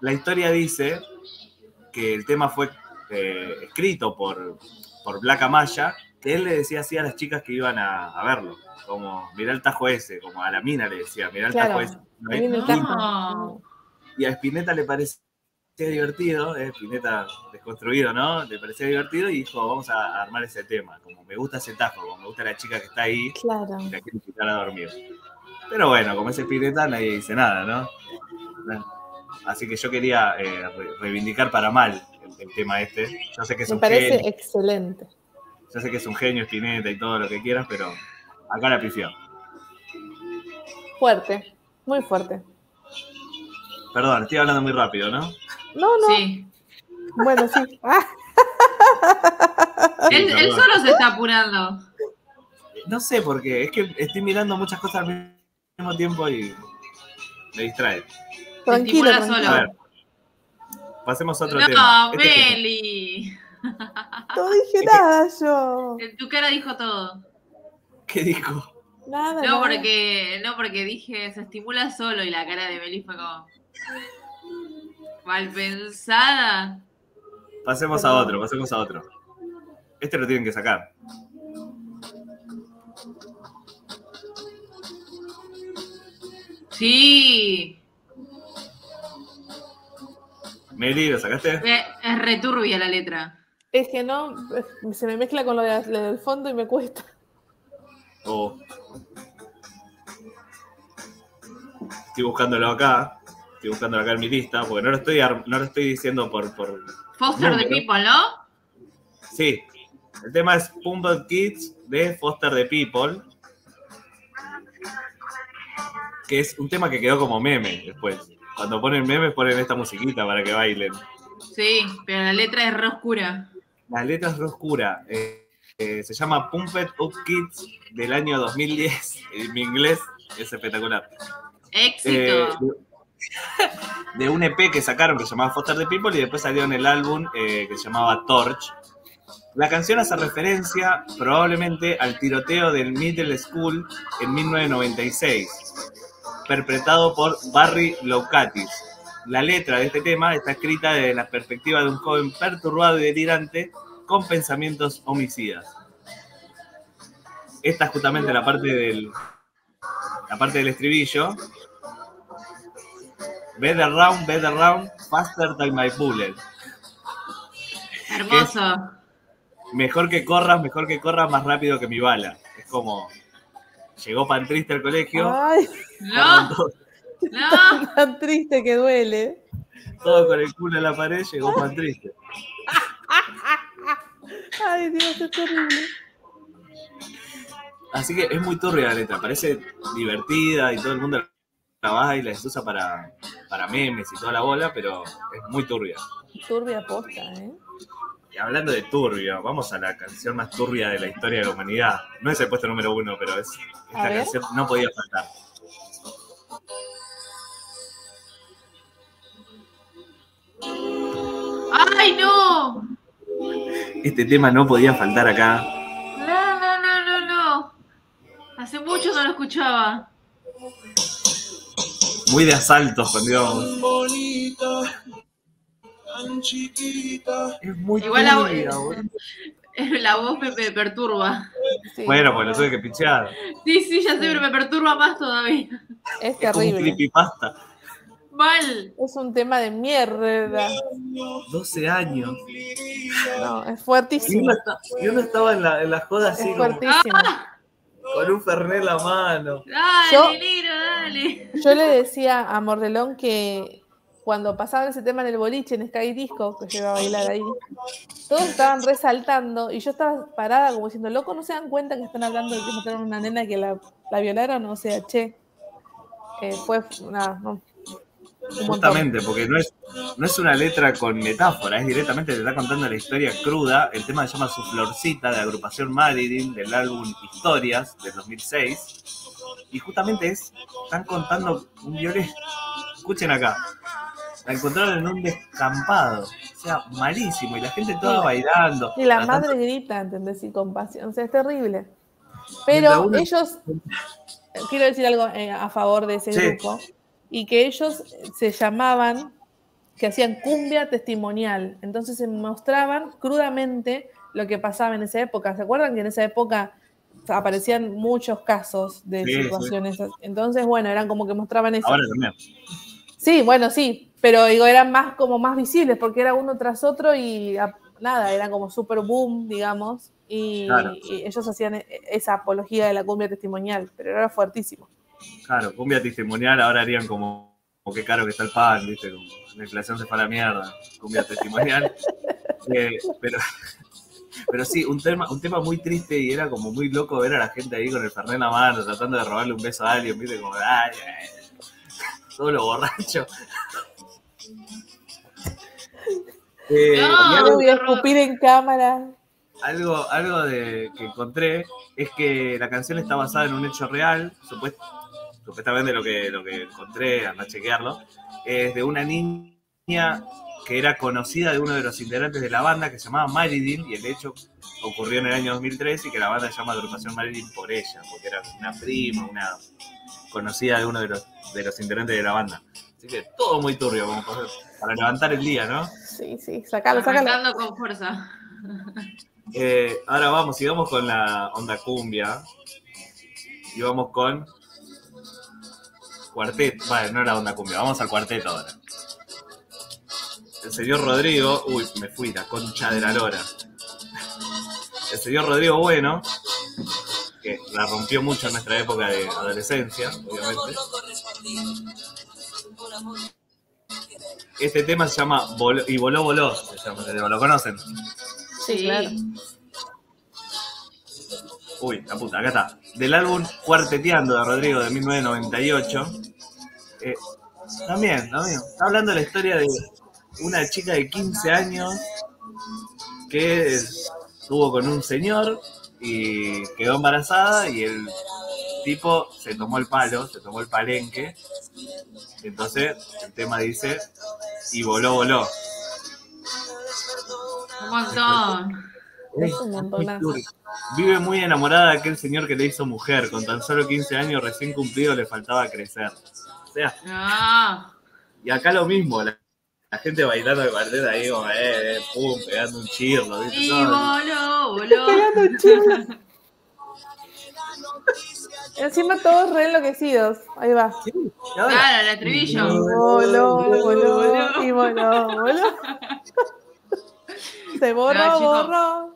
la historia dice que el tema fue eh, escrito por, por Black Amaya, que él le decía así a las chicas que iban a, a verlo, como, mirá el tajo ese, como a la mina le decía, mirá el Claro, tajo ese. viene el. No. Y a Spinetta le parecía divertido, eh, Spinetta desconstruido, ¿no? Le parecía divertido y dijo, vamos a armar ese tema, como me gusta ese tajo, como me gusta la chica que está ahí, Claro. y la quiero invitar a dormir. Pero bueno, como es Spinetta nadie dice nada, ¿no? Así que yo quería eh, re- reivindicar para mal el, el tema este. Yo sé que es Me un parece genio. excelente. Ya sé que es un genio Spinetta y todo lo que quieras, pero acá la pifió. Fuerte, muy fuerte. Perdón, estoy hablando muy rápido, ¿no? No, no. Sí. Bueno, sí. [laughs] Ah, Él, Sí, él perdón. solo se está apurando. No sé por qué, es que estoy mirando muchas cosas al mismo tiempo y me distrae. Tranquilo, solo. A ver, pasemos a otro No, tema. Este tema. Meli. No dije nada yo. En tu cara dijo todo. ¿Qué dijo? Nada. No, nada. porque, no, porque dije, se estimula solo y la cara de Meli fue como. Mal pensada. Pasemos a otro, pasemos a otro. Este lo tienen que sacar. Sí. Meli, ¿lo sacaste? Eh, Es returbia la letra. Es que no, se me mezcla con lo, de- lo del fondo y me cuesta. Oh. Estoy buscándolo acá. Estoy buscándolo acá en mi lista, porque no lo estoy, no lo estoy diciendo por, por... Foster the People, ¿no? Sí. El tema es Pumble Kids de Foster the People. Que es un tema que quedó como meme después. Cuando ponen memes ponen esta musiquita para que bailen. Sí, pero la letra es re oscura. La letra es re oscura. Eh, eh, se llama Pumped Up Kids del año 2010. En mi inglés es espectacular. Éxito. Eh, de un EP que sacaron que se llamaba Foster the People y después salió en el álbum que se llamaba Torch. La canción hace referencia probablemente al tiroteo del Middle School en 1996, perpetrado por Barry Locatis. La letra de este tema está escrita desde la perspectiva de un joven perturbado y delirante con pensamientos homicidas. Esta es justamente la parte del, la parte del estribillo. Better round, better round, faster than my bullet. Hermoso. Mejor que corras, mejor que corras, más rápido que mi bala. Es como. Llegó pan triste al colegio. Ay, No, no. [laughs] tan triste que duele. todo con el culo en la pared, llegó pan triste. Ay, Dios, es terrible. Así que es muy turbia la letra, parece divertida y todo el mundo la baila y se usa para, para memes y toda la bola, pero es muy turbia. Turbia posta, ¿eh? Y hablando de turbio, vamos a la canción más turbia de la historia de la humanidad. No es el puesto número uno, pero es A esta canción no podía faltar. ¡Ay, no! Este tema no podía faltar acá. No, no, no, no, no. Hace mucho no lo escuchaba. Muy de asaltos cuando íbamos. Es muy Igual la, boludo. [laughs] la voz me, me perturba. Sí. Bueno, pues lo tuve que pichear. Sí, sí, ya sé, pero me perturba más todavía. Es Es como un terrible. creepypasta. Mal. Es un tema de mierda. 12 años. No, es fuertísimo. uno, está- y uno estaba en la, en la joda así Es como, fuertísimo. ¡Ah! con un fernet en la mano. Dale, Yo- dale. Yo le decía a Mordelón que cuando pasaban ese tema en el boliche, en Sky Disco, que yo iba a bailar ahí, todos estaban resaltando y yo estaba parada como diciendo, loco, ¿no se dan cuenta que están hablando de que mataron a una nena que la, la violaron? O sea, che, eh, fue nada, no. Justamente, porque no es, no es una letra con metáfora, es directamente te está contando la historia cruda. El tema se llama Su Florcita, de agrupación Marilyn, del álbum Historias, del 2006. Y justamente es, están contando un violín. Escuchen acá. La encontraron en un descampado. O sea, malísimo. Y la gente toda Sí. bailando. Y la madre grita, ¿entendés? Y compasión, o sea, es terrible. Pero uno- ellos, quiero decir algo eh, a favor de ese Sí. grupo, y que ellos se llamaban, que hacían cumbia testimonial, entonces se mostraban crudamente lo que pasaba en esa época. ¿Se acuerdan que en esa época aparecían muchos casos de sí. situaciones? Entonces, bueno, eran como que mostraban eso. Ahora también. Sí, bueno, sí, pero digo, eran más como más visibles porque era uno tras otro y a- nada, eran como super boom, digamos, y, Claro. y ellos hacían e- esa apología de la cumbia testimonial, pero era fuertísimo. Claro, cumbia testimonial ahora harían como, como qué caro que está el pan, ¿viste? Como la inflación se fue a la mierda, cumbia testimonial. [laughs] Eh, pero Pero sí, un tema, un tema muy triste y era como muy loco ver a la gente ahí con el fernet en la mano, tratando de robarle un beso a alguien, viste, como, ay, ay, todo lo borracho. [laughs] Eh, No, algo- No voy a escupir en cámara. algo, algo de, que encontré es que la canción está basada en un hecho real, supuest- supuestamente lo que, lo que encontré, anda a chequearlo, es de una niña que era conocida de uno de los integrantes de la banda que se llamaba Marilyn y el hecho ocurrió en el año 2003 y que la banda se llama Agrupación Marilyn por ella, porque era una prima, una conocida de uno de los, de los integrantes de la banda. Así que todo muy turbio como para, para levantar el día, ¿no? Sí, sí, sacalo, sacalo. Arrancando con fuerza. [laughs] Eh, ahora vamos, sigamos con la onda cumbia. Y vamos con cuarteto. Vale, no era onda cumbia, vamos al cuarteto ahora. El señor Rodrigo. Uy, me fui, la concha de la lora. El señor Rodrigo Bueno, que la rompió mucho en nuestra época de adolescencia, obviamente. Este tema se llama Voló- Y Voló Voló, se llama, ¿lo conocen? Sí, claro. Uy, la puta, acá está. Del álbum Cuarteteando de Rodrigo de 1998. Eh, también, también. Está hablando de la historia de una chica de 15 años que estuvo con un señor y quedó embarazada y el tipo se tomó el palo, se tomó el palenque. Entonces el tema dice, y voló, voló. Un montón. Es un montonazo. Vive muy enamorada de aquel señor que le hizo mujer. Con tan solo 15 años recién cumplido le faltaba crecer. O sea, Ah, y acá lo mismo, la, la gente bailando de cuarteto ahí como, eh, eh, pum, pegando un chirlo. ¿viste? y Todo. voló, voló. Pegando un chirlo. Encima todos re enloquecidos. Ahí va. Claro, el estribillo. Voló, voló, y voló, voló. Se borró, No, borró.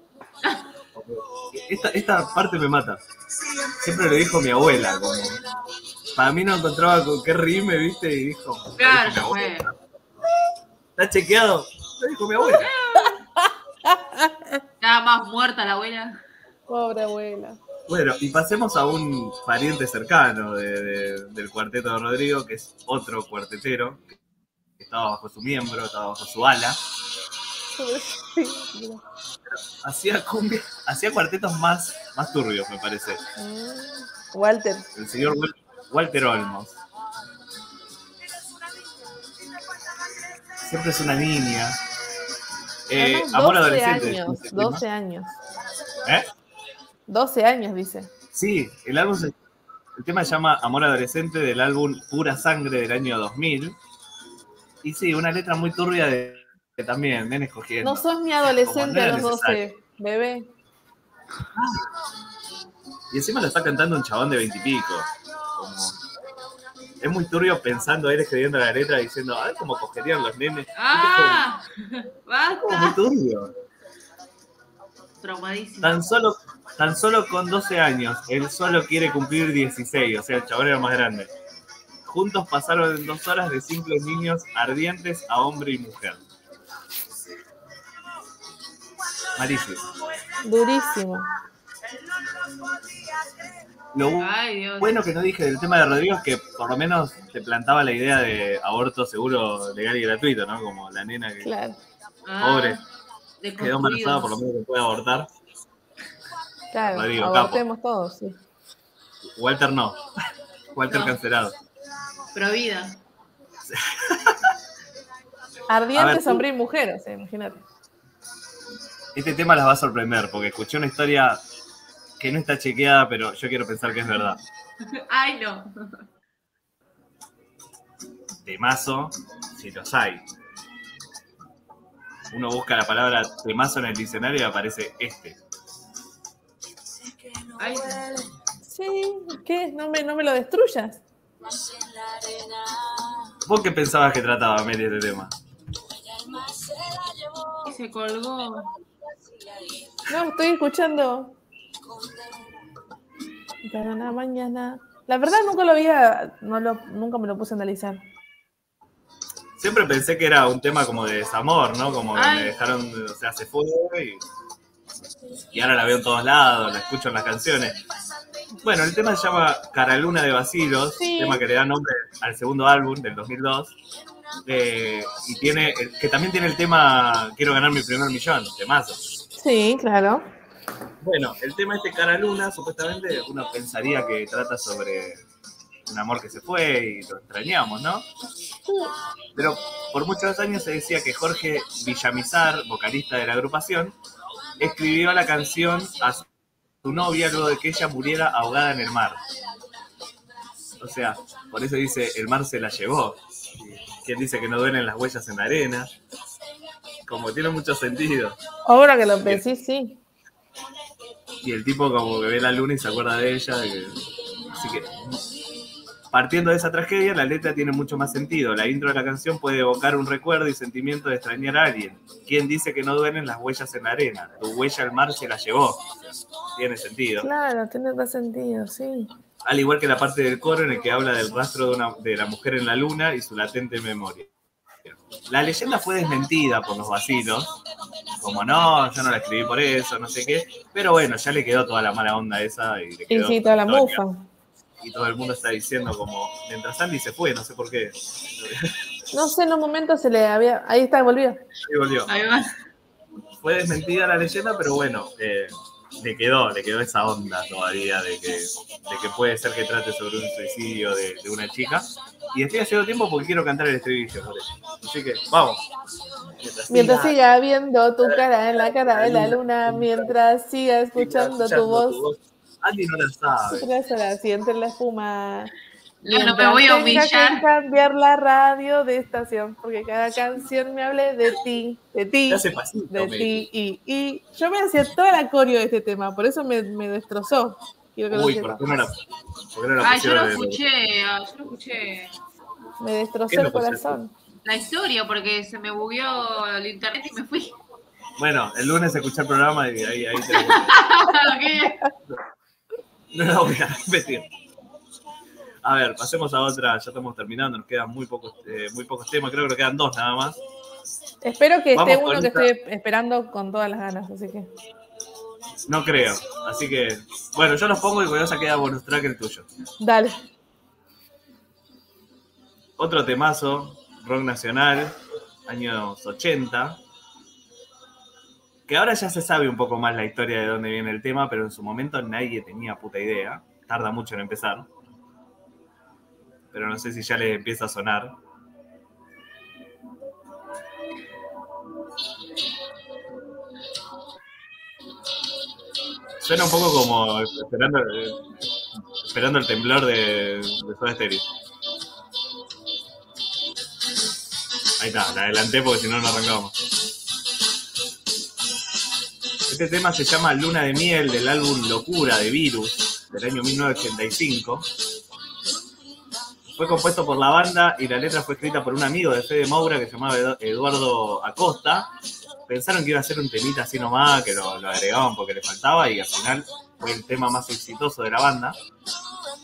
esta, esta parte me mata. Siempre lo dijo mi abuela. Como, para mí no encontraba con qué reírme, ¿viste? Y dijo, Claro, fue. ¿Está chequeado? Lo dijo mi abuela. [laughs] Estaba más muerta la abuela. Pobre abuela. Bueno, y pasemos a un pariente cercano de- de- del cuarteto de Rodrigo, que es otro cuartetero, que estaba bajo su miembro, estaba bajo su ala. Hacía cumbia, hacía cuartetos más, más turbios, me parece. Mm, Walter. El señor Wal- Walter Olmos. Siempre es una niña. Eh, Además, amor 12 adolescente. años. dice el tema. 12 años. ¿Eh? 12 años, dice. Sí, el álbum se- el tema se llama Amor Adolescente del álbum Pura Sangre del año 2000. Y sí, una letra muy turbia de, de también, ven escogiendo. No sos mi adolescente no a los 12, bebé. Y encima lo está cantando un chabón de veintipico. Es muy turbio pensando él escribiendo la letra diciendo, ay, cómo cogerían los nenes. [laughs] ¡Ah! Es como muy ¡Basta! turbio. Traumadísimo. Tan solo, tan solo con 12 años, él solo quiere cumplir 16, o sea, el chabón era más grande. Juntos pasaron dos horas de simples niños ardientes a hombre y mujer. Malísimo. Durísimo. Lo Ay, Dios. bueno que no dije del tema de Rodrigo es que por lo menos te plantaba la idea de aborto seguro, legal y gratuito, ¿no? Como la nena que Claro. Ah, pobre quedó embarazada, por lo menos que puede abortar. Claro. Rodrigo, capo. abortemos todos, sí. Walter no. Walter No. cancelado. Pro vida. [laughs] A Ardientes, ver, tú- hombre y mujer, o sea, imagínate. Este tema las va a sorprender porque escuché una historia que no está chequeada, pero yo quiero pensar que es verdad. Ay, no. Temazo, si los hay. Uno busca la palabra temazo en el diccionario y aparece este. Ay, Sí, ¿qué? No me, no me lo destruyas. ¿Vos qué pensabas que trataba, Meli, este tema? y se colgó. No, estoy escuchando. Para la mañana. La verdad nunca lo había, no lo, nunca me lo puse a analizar. Siempre pensé que era un tema como de desamor, ¿no? Como que me dejaron, o sea, se fue y Y ahora la veo en todos lados, la escucho en las canciones. Bueno, el tema se llama Caraluna de Basilos, Sí. tema que le da nombre al segundo álbum del 2002. eh, y tiene, que también tiene el tema Quiero ganar mi primer millón, temazo. Sí, claro. Bueno, el tema este Cara Luna, supuestamente uno pensaría que trata sobre un amor que se fue y lo extrañamos, ¿no? Pero por muchos años se decía que Jorge Villamizar, vocalista de la agrupación, escribió la canción a su novia luego de que ella muriera ahogada en el mar. O sea, por eso dice, el mar se la llevó. Quien dice que no duelen las huellas en la arena. Como tiene mucho sentido. Ahora que lo pensé, sí. Y el tipo como que ve la luna y se acuerda de ella. que- Así que, partiendo de esa tragedia, la letra tiene mucho más sentido. La intro de la canción puede evocar un recuerdo y sentimiento de extrañar a alguien. ¿Quién dice que no duelen las huellas en la arena? Tu huella al mar se la llevó. Tiene sentido. Claro, tiene más sentido, sí. Al igual que la parte del coro en el que habla del rastro de, una- de la mujer en la luna y su latente memoria. La leyenda fue desmentida por los vacilos, como no, yo no la escribí por eso, no sé qué, pero bueno, ya le quedó toda la mala onda esa y le Y quedó sí, toda la mufa. Y todo el mundo está diciendo como, mientras Andy se fue, no sé por qué. No sé, en un momento se le había. Ahí está, volvió. Ahí volvió. Ahí va. Fue desmentida la leyenda, pero bueno, eh, le quedó, le quedó esa onda todavía de que, de que puede ser que trate sobre un suicidio de, de una chica. Y estoy haciendo tiempo porque quiero cantar el estribillo por eso. Así que, vamos. Mientras Mientras siga siga viendo tu cara en la cara de la luna, mientras siga escuchando tu voz, Andy no la sabe. tres horas y entre la espuma. No, no me voy a humillar. que cambiar la radio de estación, porque cada canción me hable de ti, de ti, Te pasito, de ti, y, y yo me hacía toda la coreo de este tema, por eso me, me destrozó. Quiero que lo Uy. ¿por qué no la, por no la Ay, yo lo escuché, ah, yo lo escuché. Me ¿Qué destrozó lo el corazón. La historia, porque se me bugueó el internet y me fui. Bueno, el lunes escuché el programa y ahí, ahí tenemos. [laughs] ¿Qué? No la voy a repetir. A ver, pasemos a otra, ya estamos terminando, nos quedan muy pocos, eh, muy pocos temas, creo que nos quedan dos nada más. Espero que Vamos esté uno que esta- estoy esperando con todas las ganas, así que. No creo, así que, bueno, yo los pongo y voy a queda bonus track el tuyo. Dale. Otro temazo, rock nacional, años 80, que ahora ya se sabe un poco más la historia de dónde viene el tema, pero en su momento nadie tenía puta idea, tarda mucho en empezar, pero no sé si ya les empieza a sonar. Suena un poco como esperando, esperando el temblor de, de Soda Stereo. Ahí está, la adelanté porque si no, no arrancamos. Este tema se llama Luna de Miel del álbum Locura de Virus del año 1985. Fue compuesto por la banda y la letra fue escrita por un amigo de Fede Moura que se llamaba Edu- Eduardo Acosta. Pensaron que iba a ser un temita así nomás, que lo, lo agregaban porque le faltaba y al final fue el tema más exitoso de la banda.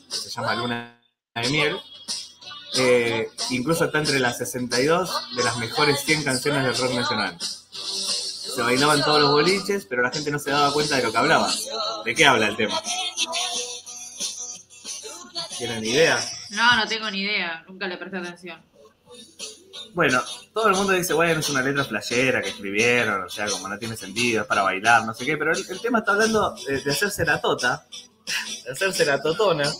Se llama Luna de Miel. Eh, incluso está entre las 62 de las mejores 100 canciones del rock nacional. Se bailaban todos los boliches, pero la gente no se daba cuenta de lo que hablaba. ¿De qué habla el tema? ¿Tienen idea? No, no tengo ni idea, nunca le presté atención. Bueno, todo el mundo dice, bueno, es una letra flashera que escribieron, o sea, como no tiene sentido, es para bailar, no sé qué, pero el, el tema está hablando de, de hacerse la tota, de hacerse la totona.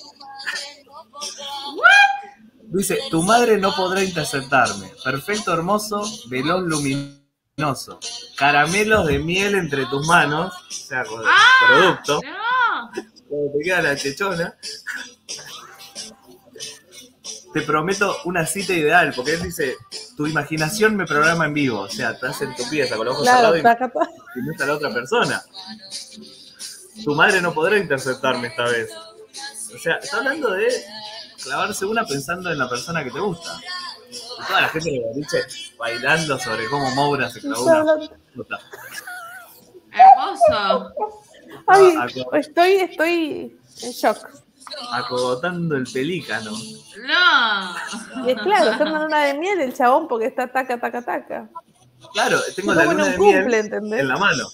Dice, tu madre no podrá interceptarme, perfecto, hermoso, veloz, luminoso, caramelos de miel entre tus manos, o sea, con producto, ¡No! cuando te queda la chechona. Te prometo una cita ideal, porque él dice, tu imaginación me programa en vivo, o sea, te hacen tu pieza con los ojos Claro, cerrados y no está la otra persona. Tu madre no podrá interceptarme esta vez. O sea, está hablando de clavarse una pensando en la persona que te gusta. Y toda la gente de boliche bailando sobre cómo Moura se clavó una puta. Hermoso. Ay, estoy, estoy en shock. Acogotando el pelícano. No. Y es claro, está en una de miel el chabón porque está taca, taca, taca. Claro, tengo la luna un de cumple, miel ¿entendés? en la mano.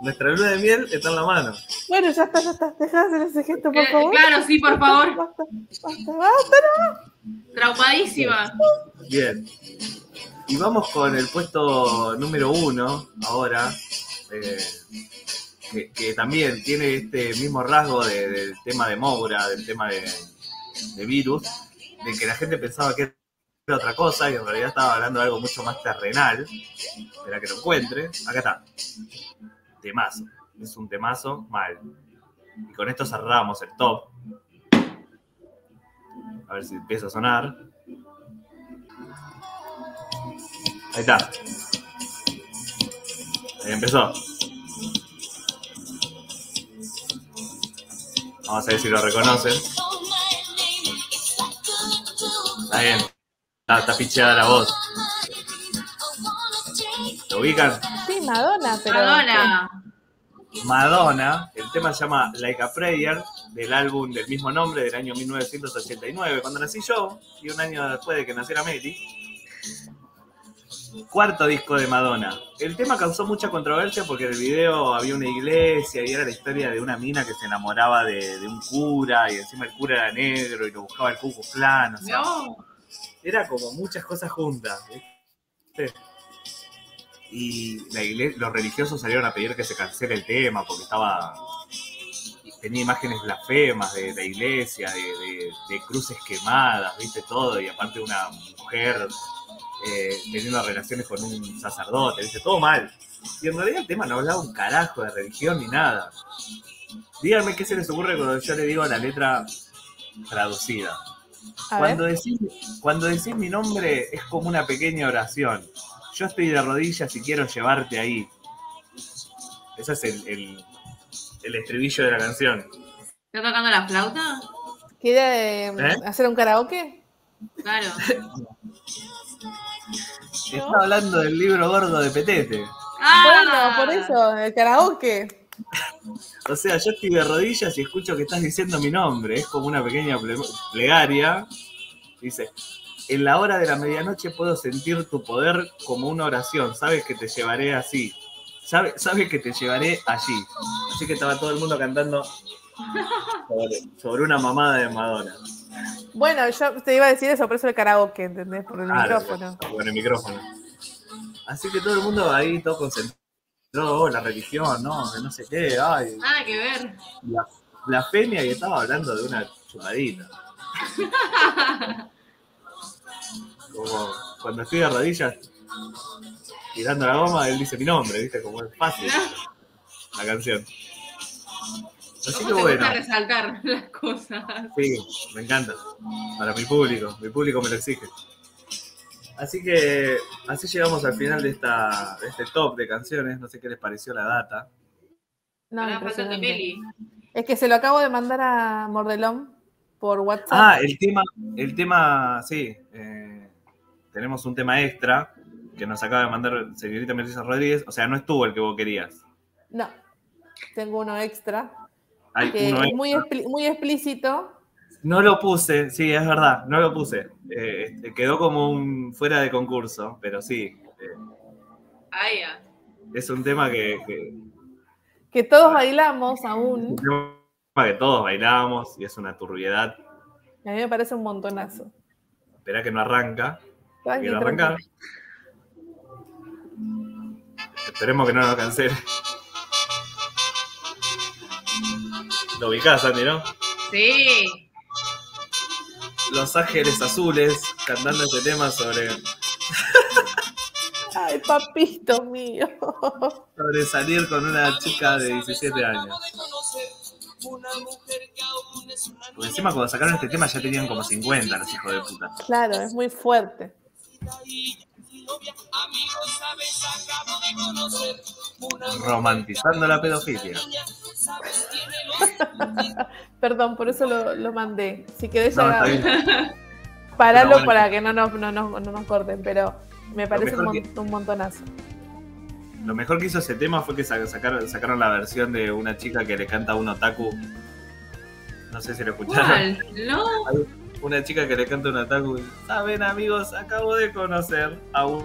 Nuestra luna de miel está en la mano. Bueno, ya está, ya está. Deja de hacer ese gesto, por Eh, favor. claro, sí, por favor. Basta, basta, basta. Traumadísima. Bien. Y vamos con el puesto número uno ahora. eh, que, también tiene este mismo rasgo de- del tema de Moura, del tema de, de virus, de que la gente pensaba que era otra cosa y en realidad estaba hablando de algo mucho más terrenal. Espera que lo encuentre. Acá está. Temazo. Es un temazo mal. Y con esto cerramos el top. A ver si empieza a sonar. Ahí está. Ahí empezó. Vamos a ver si lo reconocen. Está bien. Está, está picheada la voz. ¿Lo ubican? Sí, Madonna, pero. Madonna. Madonna, el tema se llama Like a Prayer, del álbum del mismo nombre del año 1989, cuando nací yo, y un año después de que naciera Meli. Cuarto disco de Madonna. El tema causó mucha controversia porque en el video había una iglesia y era la historia de una mina que se enamoraba de, de un cura y encima el cura era negro y lo buscaba el Ku Klux Klan, o sea, No. era como muchas cosas juntas. Y la igle- los religiosos salieron a pedir que se cancele el tema porque estaba tenía imágenes blasfemas de la iglesia, de, de- de cruces quemadas, viste todo, y aparte una mujer eh, teniendo relaciones con un sacerdote, viste, todo mal. Y en realidad el tema no hablaba un carajo de religión ni nada. Díganme qué se les ocurre cuando yo le digo la letra traducida. A Cuando ver. decís, cuando decís mi nombre es como una pequeña oración. Yo estoy de rodillas y quiero llevarte ahí. Ese es el, el- el estribillo de la canción. ¿Está tocando la flauta? ¿Quiere eh, ¿Eh? hacer un karaoke? Claro. [laughs] Está hablando del libro gordo de Petete. Ah, Bueno, por eso, el karaoke. O sea, yo estoy de rodillas y escucho que estás diciendo mi nombre. Es como una pequeña ple- plegaria. Dice, en la hora de la medianoche puedo sentir tu poder como una oración. Sabes que te llevaré así. Sabe- Sabes que te llevaré allí. Así que estaba todo el mundo cantando sobre, sobre una mamada de Madonna. Bueno, yo te iba a decir eso, por eso el karaoke, ¿entendés? Por el Claro, micrófono. Con el micrófono. Así que todo el mundo ahí, todo concentrado. Oh, la religión, no, que no sé qué, ay, Nada que ver. la blasfemia y estaba hablando de una chupadita. Como cuando estoy de rodillas tirando la goma, él dice mi nombre, ¿viste? Como es fácil [laughs] la canción. Así ¿Cómo que te bueno, gusta resaltar [laughs] las cosas? sí, me encanta. Para mi público, mi público me lo exige. Así que así llegamos al final de, esta, de este top de canciones. No sé qué les pareció la data. No. Meli. Es que se lo acabo de mandar a Mordelón por WhatsApp. Ah, el tema, el tema, sí. eh, tenemos un tema extra que nos acaba de mandar señorita Melissa Rodríguez. O sea, no estuvo el que vos querías. No, tengo uno extra Hay que uno es muy, explícito. No lo puse, sí, es verdad, no lo puse. Eh, este, quedó como un fuera de concurso, pero sí. eh, Ah, ya. es un tema que, que- Que todos bailamos un aún. tema que todos bailamos y es una turbiedad. A mí me parece un montonazo. Espera que no arranca. Tranqui, Quiero tranqui. arrancar. Esperemos que no nos cancele. Lo ubicás, Andy, ¿no? Sí. Los Ángeles Azules cantando este tema sobre, [laughs] Ay, papito mío. sobre salir con una chica de 17 años. Porque encima cuando sacaron este tema ya tenían como 50 los hijos de puta. Claro, es muy fuerte. Romantizando la pedofilia. [laughs] Perdón, por eso lo, lo mandé. Si querés, No, bueno. para que no nos, no, nos- no nos corten, pero me parece un, montonazo. Lo mejor que hizo ese tema fue que sa- sacaron, sacaron la versión de una chica que le canta a un otaku. No sé si lo escucharon. ¿Cuál? No. Una chica que le canta a un otaku. y, Saben amigos, acabo de conocer a un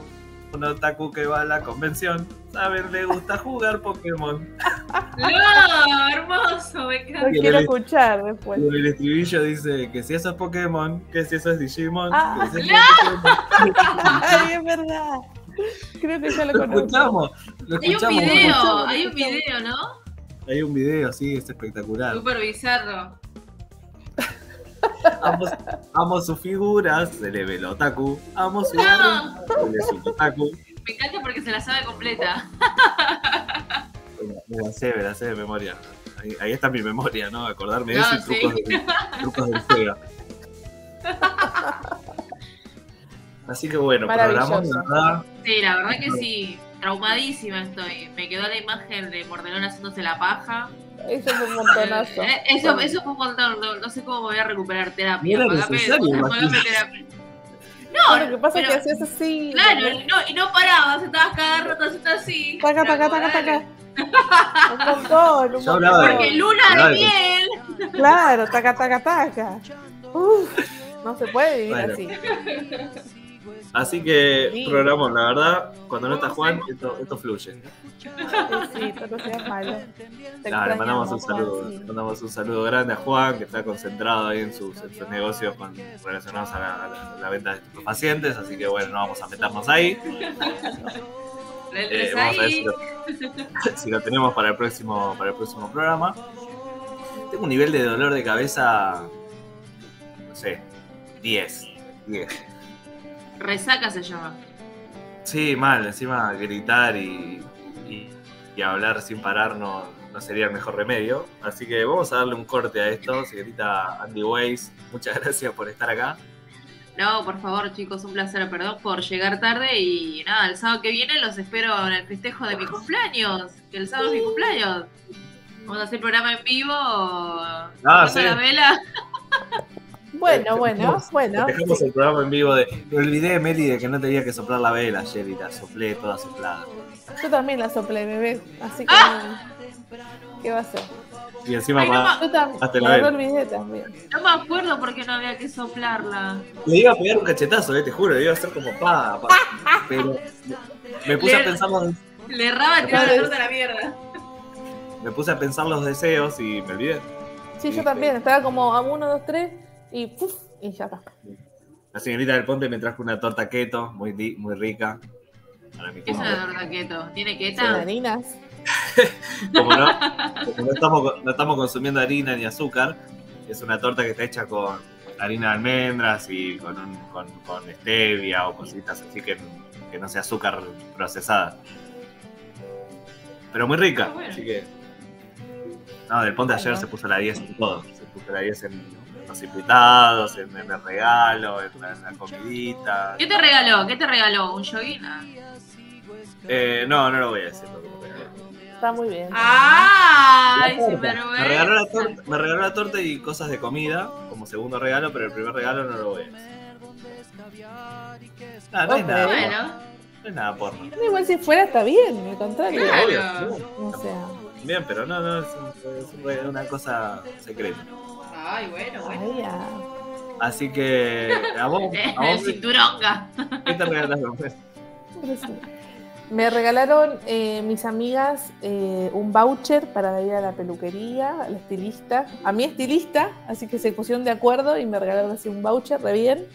un otaku que va a la convención. Saben, le gusta jugar Pokémon. ¡No! Hermoso, me Lo encanta. Y quiero el- escuchar después. El estribillo dice que si eso es Pokémon, que si eso es Digimon, Ah, que si eso es. Ay, [laughs] es verdad. Creo que ya lo Lo escuchamos, lo Hay un video, hay un video, ¿no? Hay un video, sí, es espectacular. Súper bizarro. Amo, amo sus figuras, se le ve el otaku. Amo su No. barrio, se le ve su otaku. Me encanta porque se la sabe completa. Me la sé, me la sé de memoria. Ahí, ahí está mi memoria, ¿no? Acordarme de eso y sí. trucos, del- trucos del Sega. Así que bueno, la verdad. Sí, la verdad que sí. Traumadísima estoy. Me quedó la imagen de Mordelón haciéndose la paja. Eso fue un montonazo. Eh, Eso, eso fue un montón. No, no sé cómo me voy a recuperar terapia. Era Pagame- terapia. No, lo que pasa pero- es que hacías así. Claro, ¿no? y no, y no parabas, estabas cada rato haciendo así. Taca, taca, taca, taca. Un montón, un montón. Porque luna Claro. de miel. Claro, taca, taca, taca. Uf, no se puede vivir Bueno. así. Así que Sí. programón, la verdad, cuando no está Juan, esto, esto fluye. Sí, sí, pero [laughs] seas malo. Le mandamos un saludo, le mandamos un saludo grande a Juan, que está concentrado ahí en sus, en sus negocios con- relacionados a la, a la- a la venta de pacientes, así que bueno, no vamos a meternos ahí. [laughs] Eh, vamos a ver si lo, si lo tenemos para el próximo para el próximo programa. Tengo un nivel de dolor de cabeza, no sé, 10. 10. Resaca se llama. Sí, mal, encima gritar y, y- y hablar sin parar no, no sería el mejor remedio. Así que vamos a darle un corte a esto, señorita Andy Weiss. Muchas [laughs] gracias por estar acá. No, por favor, chicos, un placer. Perdón por llegar tarde. Y nada, el sábado que viene los espero en el festejo de mi cumpleaños. Que el sábado es mi cumpleaños. Vamos a hacer programa en vivo. Ah, sí. la vela. [laughs] Bueno, bueno, bueno. Dejamos el programa en vivo de. Me olvidé, Meli, de que no tenía que soplar la vela ayer y la soplé toda soplada. Yo también la soplé, bebé. Así que. Ah. ¿Qué va a ser? Y encima Ay, no, Yo también. Me la vela. olvidé también. No me acuerdo por qué no había que soplarla. le iba a pegar un cachetazo, eh, te juro, le iba a hacer como pa, pa. [laughs] Pero me puse a pensar los, Le erraba la torta a la mierda. me puse a pensar los deseos y me olvidé. Sí, Sí, yo también. Estaba como a uno, dos, tres y ¡puf! y ya está. La señorita del Ponte me trajo una torta keto, muy, di- muy rica. Para mi ¿Qué es una torta keto? ¿Tiene queta? harinas. [laughs] Como no, como no estamos, no estamos consumiendo harina ni azúcar, es una torta que está hecha con harina de almendras y con, un- con, con stevia o cositas así que, que no sea azúcar procesada. Pero muy rica, Bueno. así que. No, del Ponte ayer Bueno. se puso la 10 en todo. Se puso la 10 en los invitados, en, en el regalo, en la, en la comidita. ¿Qué te regaló? ¿Qué te regaló? ¿Un joguín? Ah. Eh, no, no lo voy a decir. lo que me regaló. Está muy bien. ¡Ay, La se torta. me regaló, la torta, me regaló la torta y cosas de comida como segundo regalo, pero el primer regalo no lo voy a decir. Ah, no es Ok. nada porno. Bueno, No es nada porno. No, Igual si fuera está bien, al contrario. Claro. Obvio, O sea, Bien, pero no, no, es, un- es una cosa secreta. Ay, bueno, bueno. ay, ya. Así que, a vos, [laughs] a El vos cinturonga. ¿qué te regalaron? Me regalaron eh, mis amigas eh, un voucher para ir a la peluquería, a la estilista, a mi estilista, así que se pusieron de acuerdo y me regalaron así un voucher, re bien.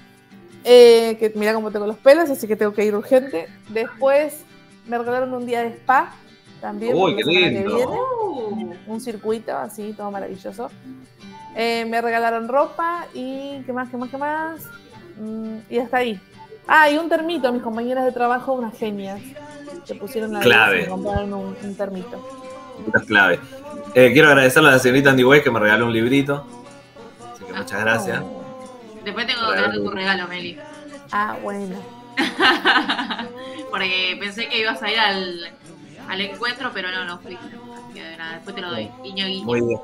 Eh, que mira cómo tengo los pelos, así que tengo que ir urgente. Después me regalaron un día de spa también. Uy, qué lindo. viene. Uh, un circuito así, todo maravilloso. Eh, me regalaron ropa y qué más, qué más, qué más. Mm, y hasta ahí. Ah, y un termito, mis compañeras de trabajo, unas genias. Se pusieron la Clave. y me compraron un, un termito. Esto es clave. Eh, quiero agradecerle a la señorita Andy Way que me regaló un librito. Así que muchas gracias. Después tengo que darte tu regalo, Meli. Ah, bueno. [laughs] Porque pensé que ibas a ir al, al encuentro, pero no, no fuiste. Así que nada, después te lo doy. Guiño, guiño. Muy bien.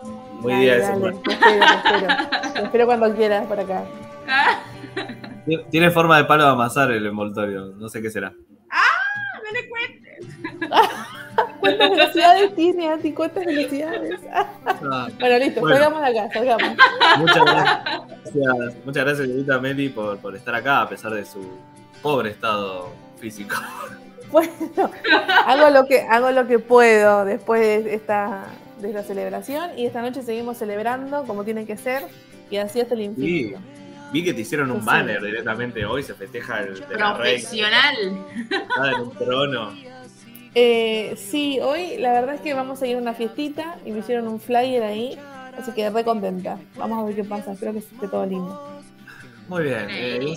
Muy Dale, bien. dale, te espero, te espero. Te espero cuando quieras por acá. Tiene- forma de palo de amasar el envoltorio. No sé qué será. no le cuentes. ¿Cuántas velocidades tiene, Anti? ¿Cuántas velocidades? Ah, Ah, Bueno, listo, Bueno. salgamos de acá, salgamos. muchas gracias. Muchas gracias, señorita Meli, por, por estar acá, a pesar de su pobre estado físico. [laughs] Bueno, hago lo que hago lo que puedo después de esta, de esta celebración y esta noche seguimos celebrando como tiene que ser y así hasta el Sí. infinito. Vi que te hicieron un Sí. banner directamente hoy, se festeja el de la reina, Profesional. está en un trono. Eh, sí, hoy la verdad es que vamos a ir a una fiestita y me hicieron un flyer ahí, así que re contenta. Vamos a ver qué pasa, espero que esté todo lindo. Muy bien. eh,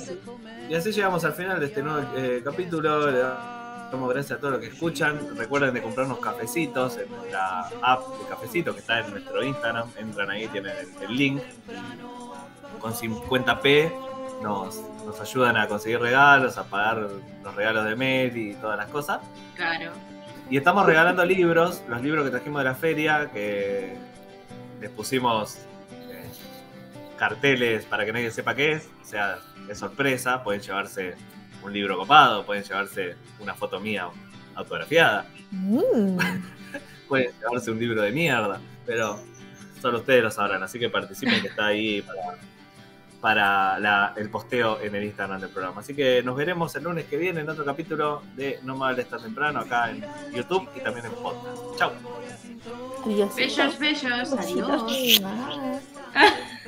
y así llegamos al final de este nuevo eh, capítulo. Gracias a todos los que escuchan. Recuerden de comprarnos cafecitos en nuestra app de cafecito que está en nuestro Instagram. Entran ahí, tienen el, el link. Con 50p nos, nos ayudan a conseguir regalos, a pagar los regalos de Meli y todas las cosas. Claro. Y estamos regalando libros, los libros que trajimos de la feria, que les pusimos eh, carteles para que nadie sepa qué es, o sea, es sorpresa, pueden llevarse un libro copado, pueden llevarse una foto mía autografiada, Mm. [laughs] pueden llevarse un libro de mierda, pero solo ustedes lo sabrán, así que participen que está ahí para, para la- el posteo en el Instagram del programa. Así que nos veremos el lunes que viene en otro capítulo de No me hables tan temprano acá en YouTube y también en podcast. Chau. Adiós. Bellos, bellos. Adiós. [laughs]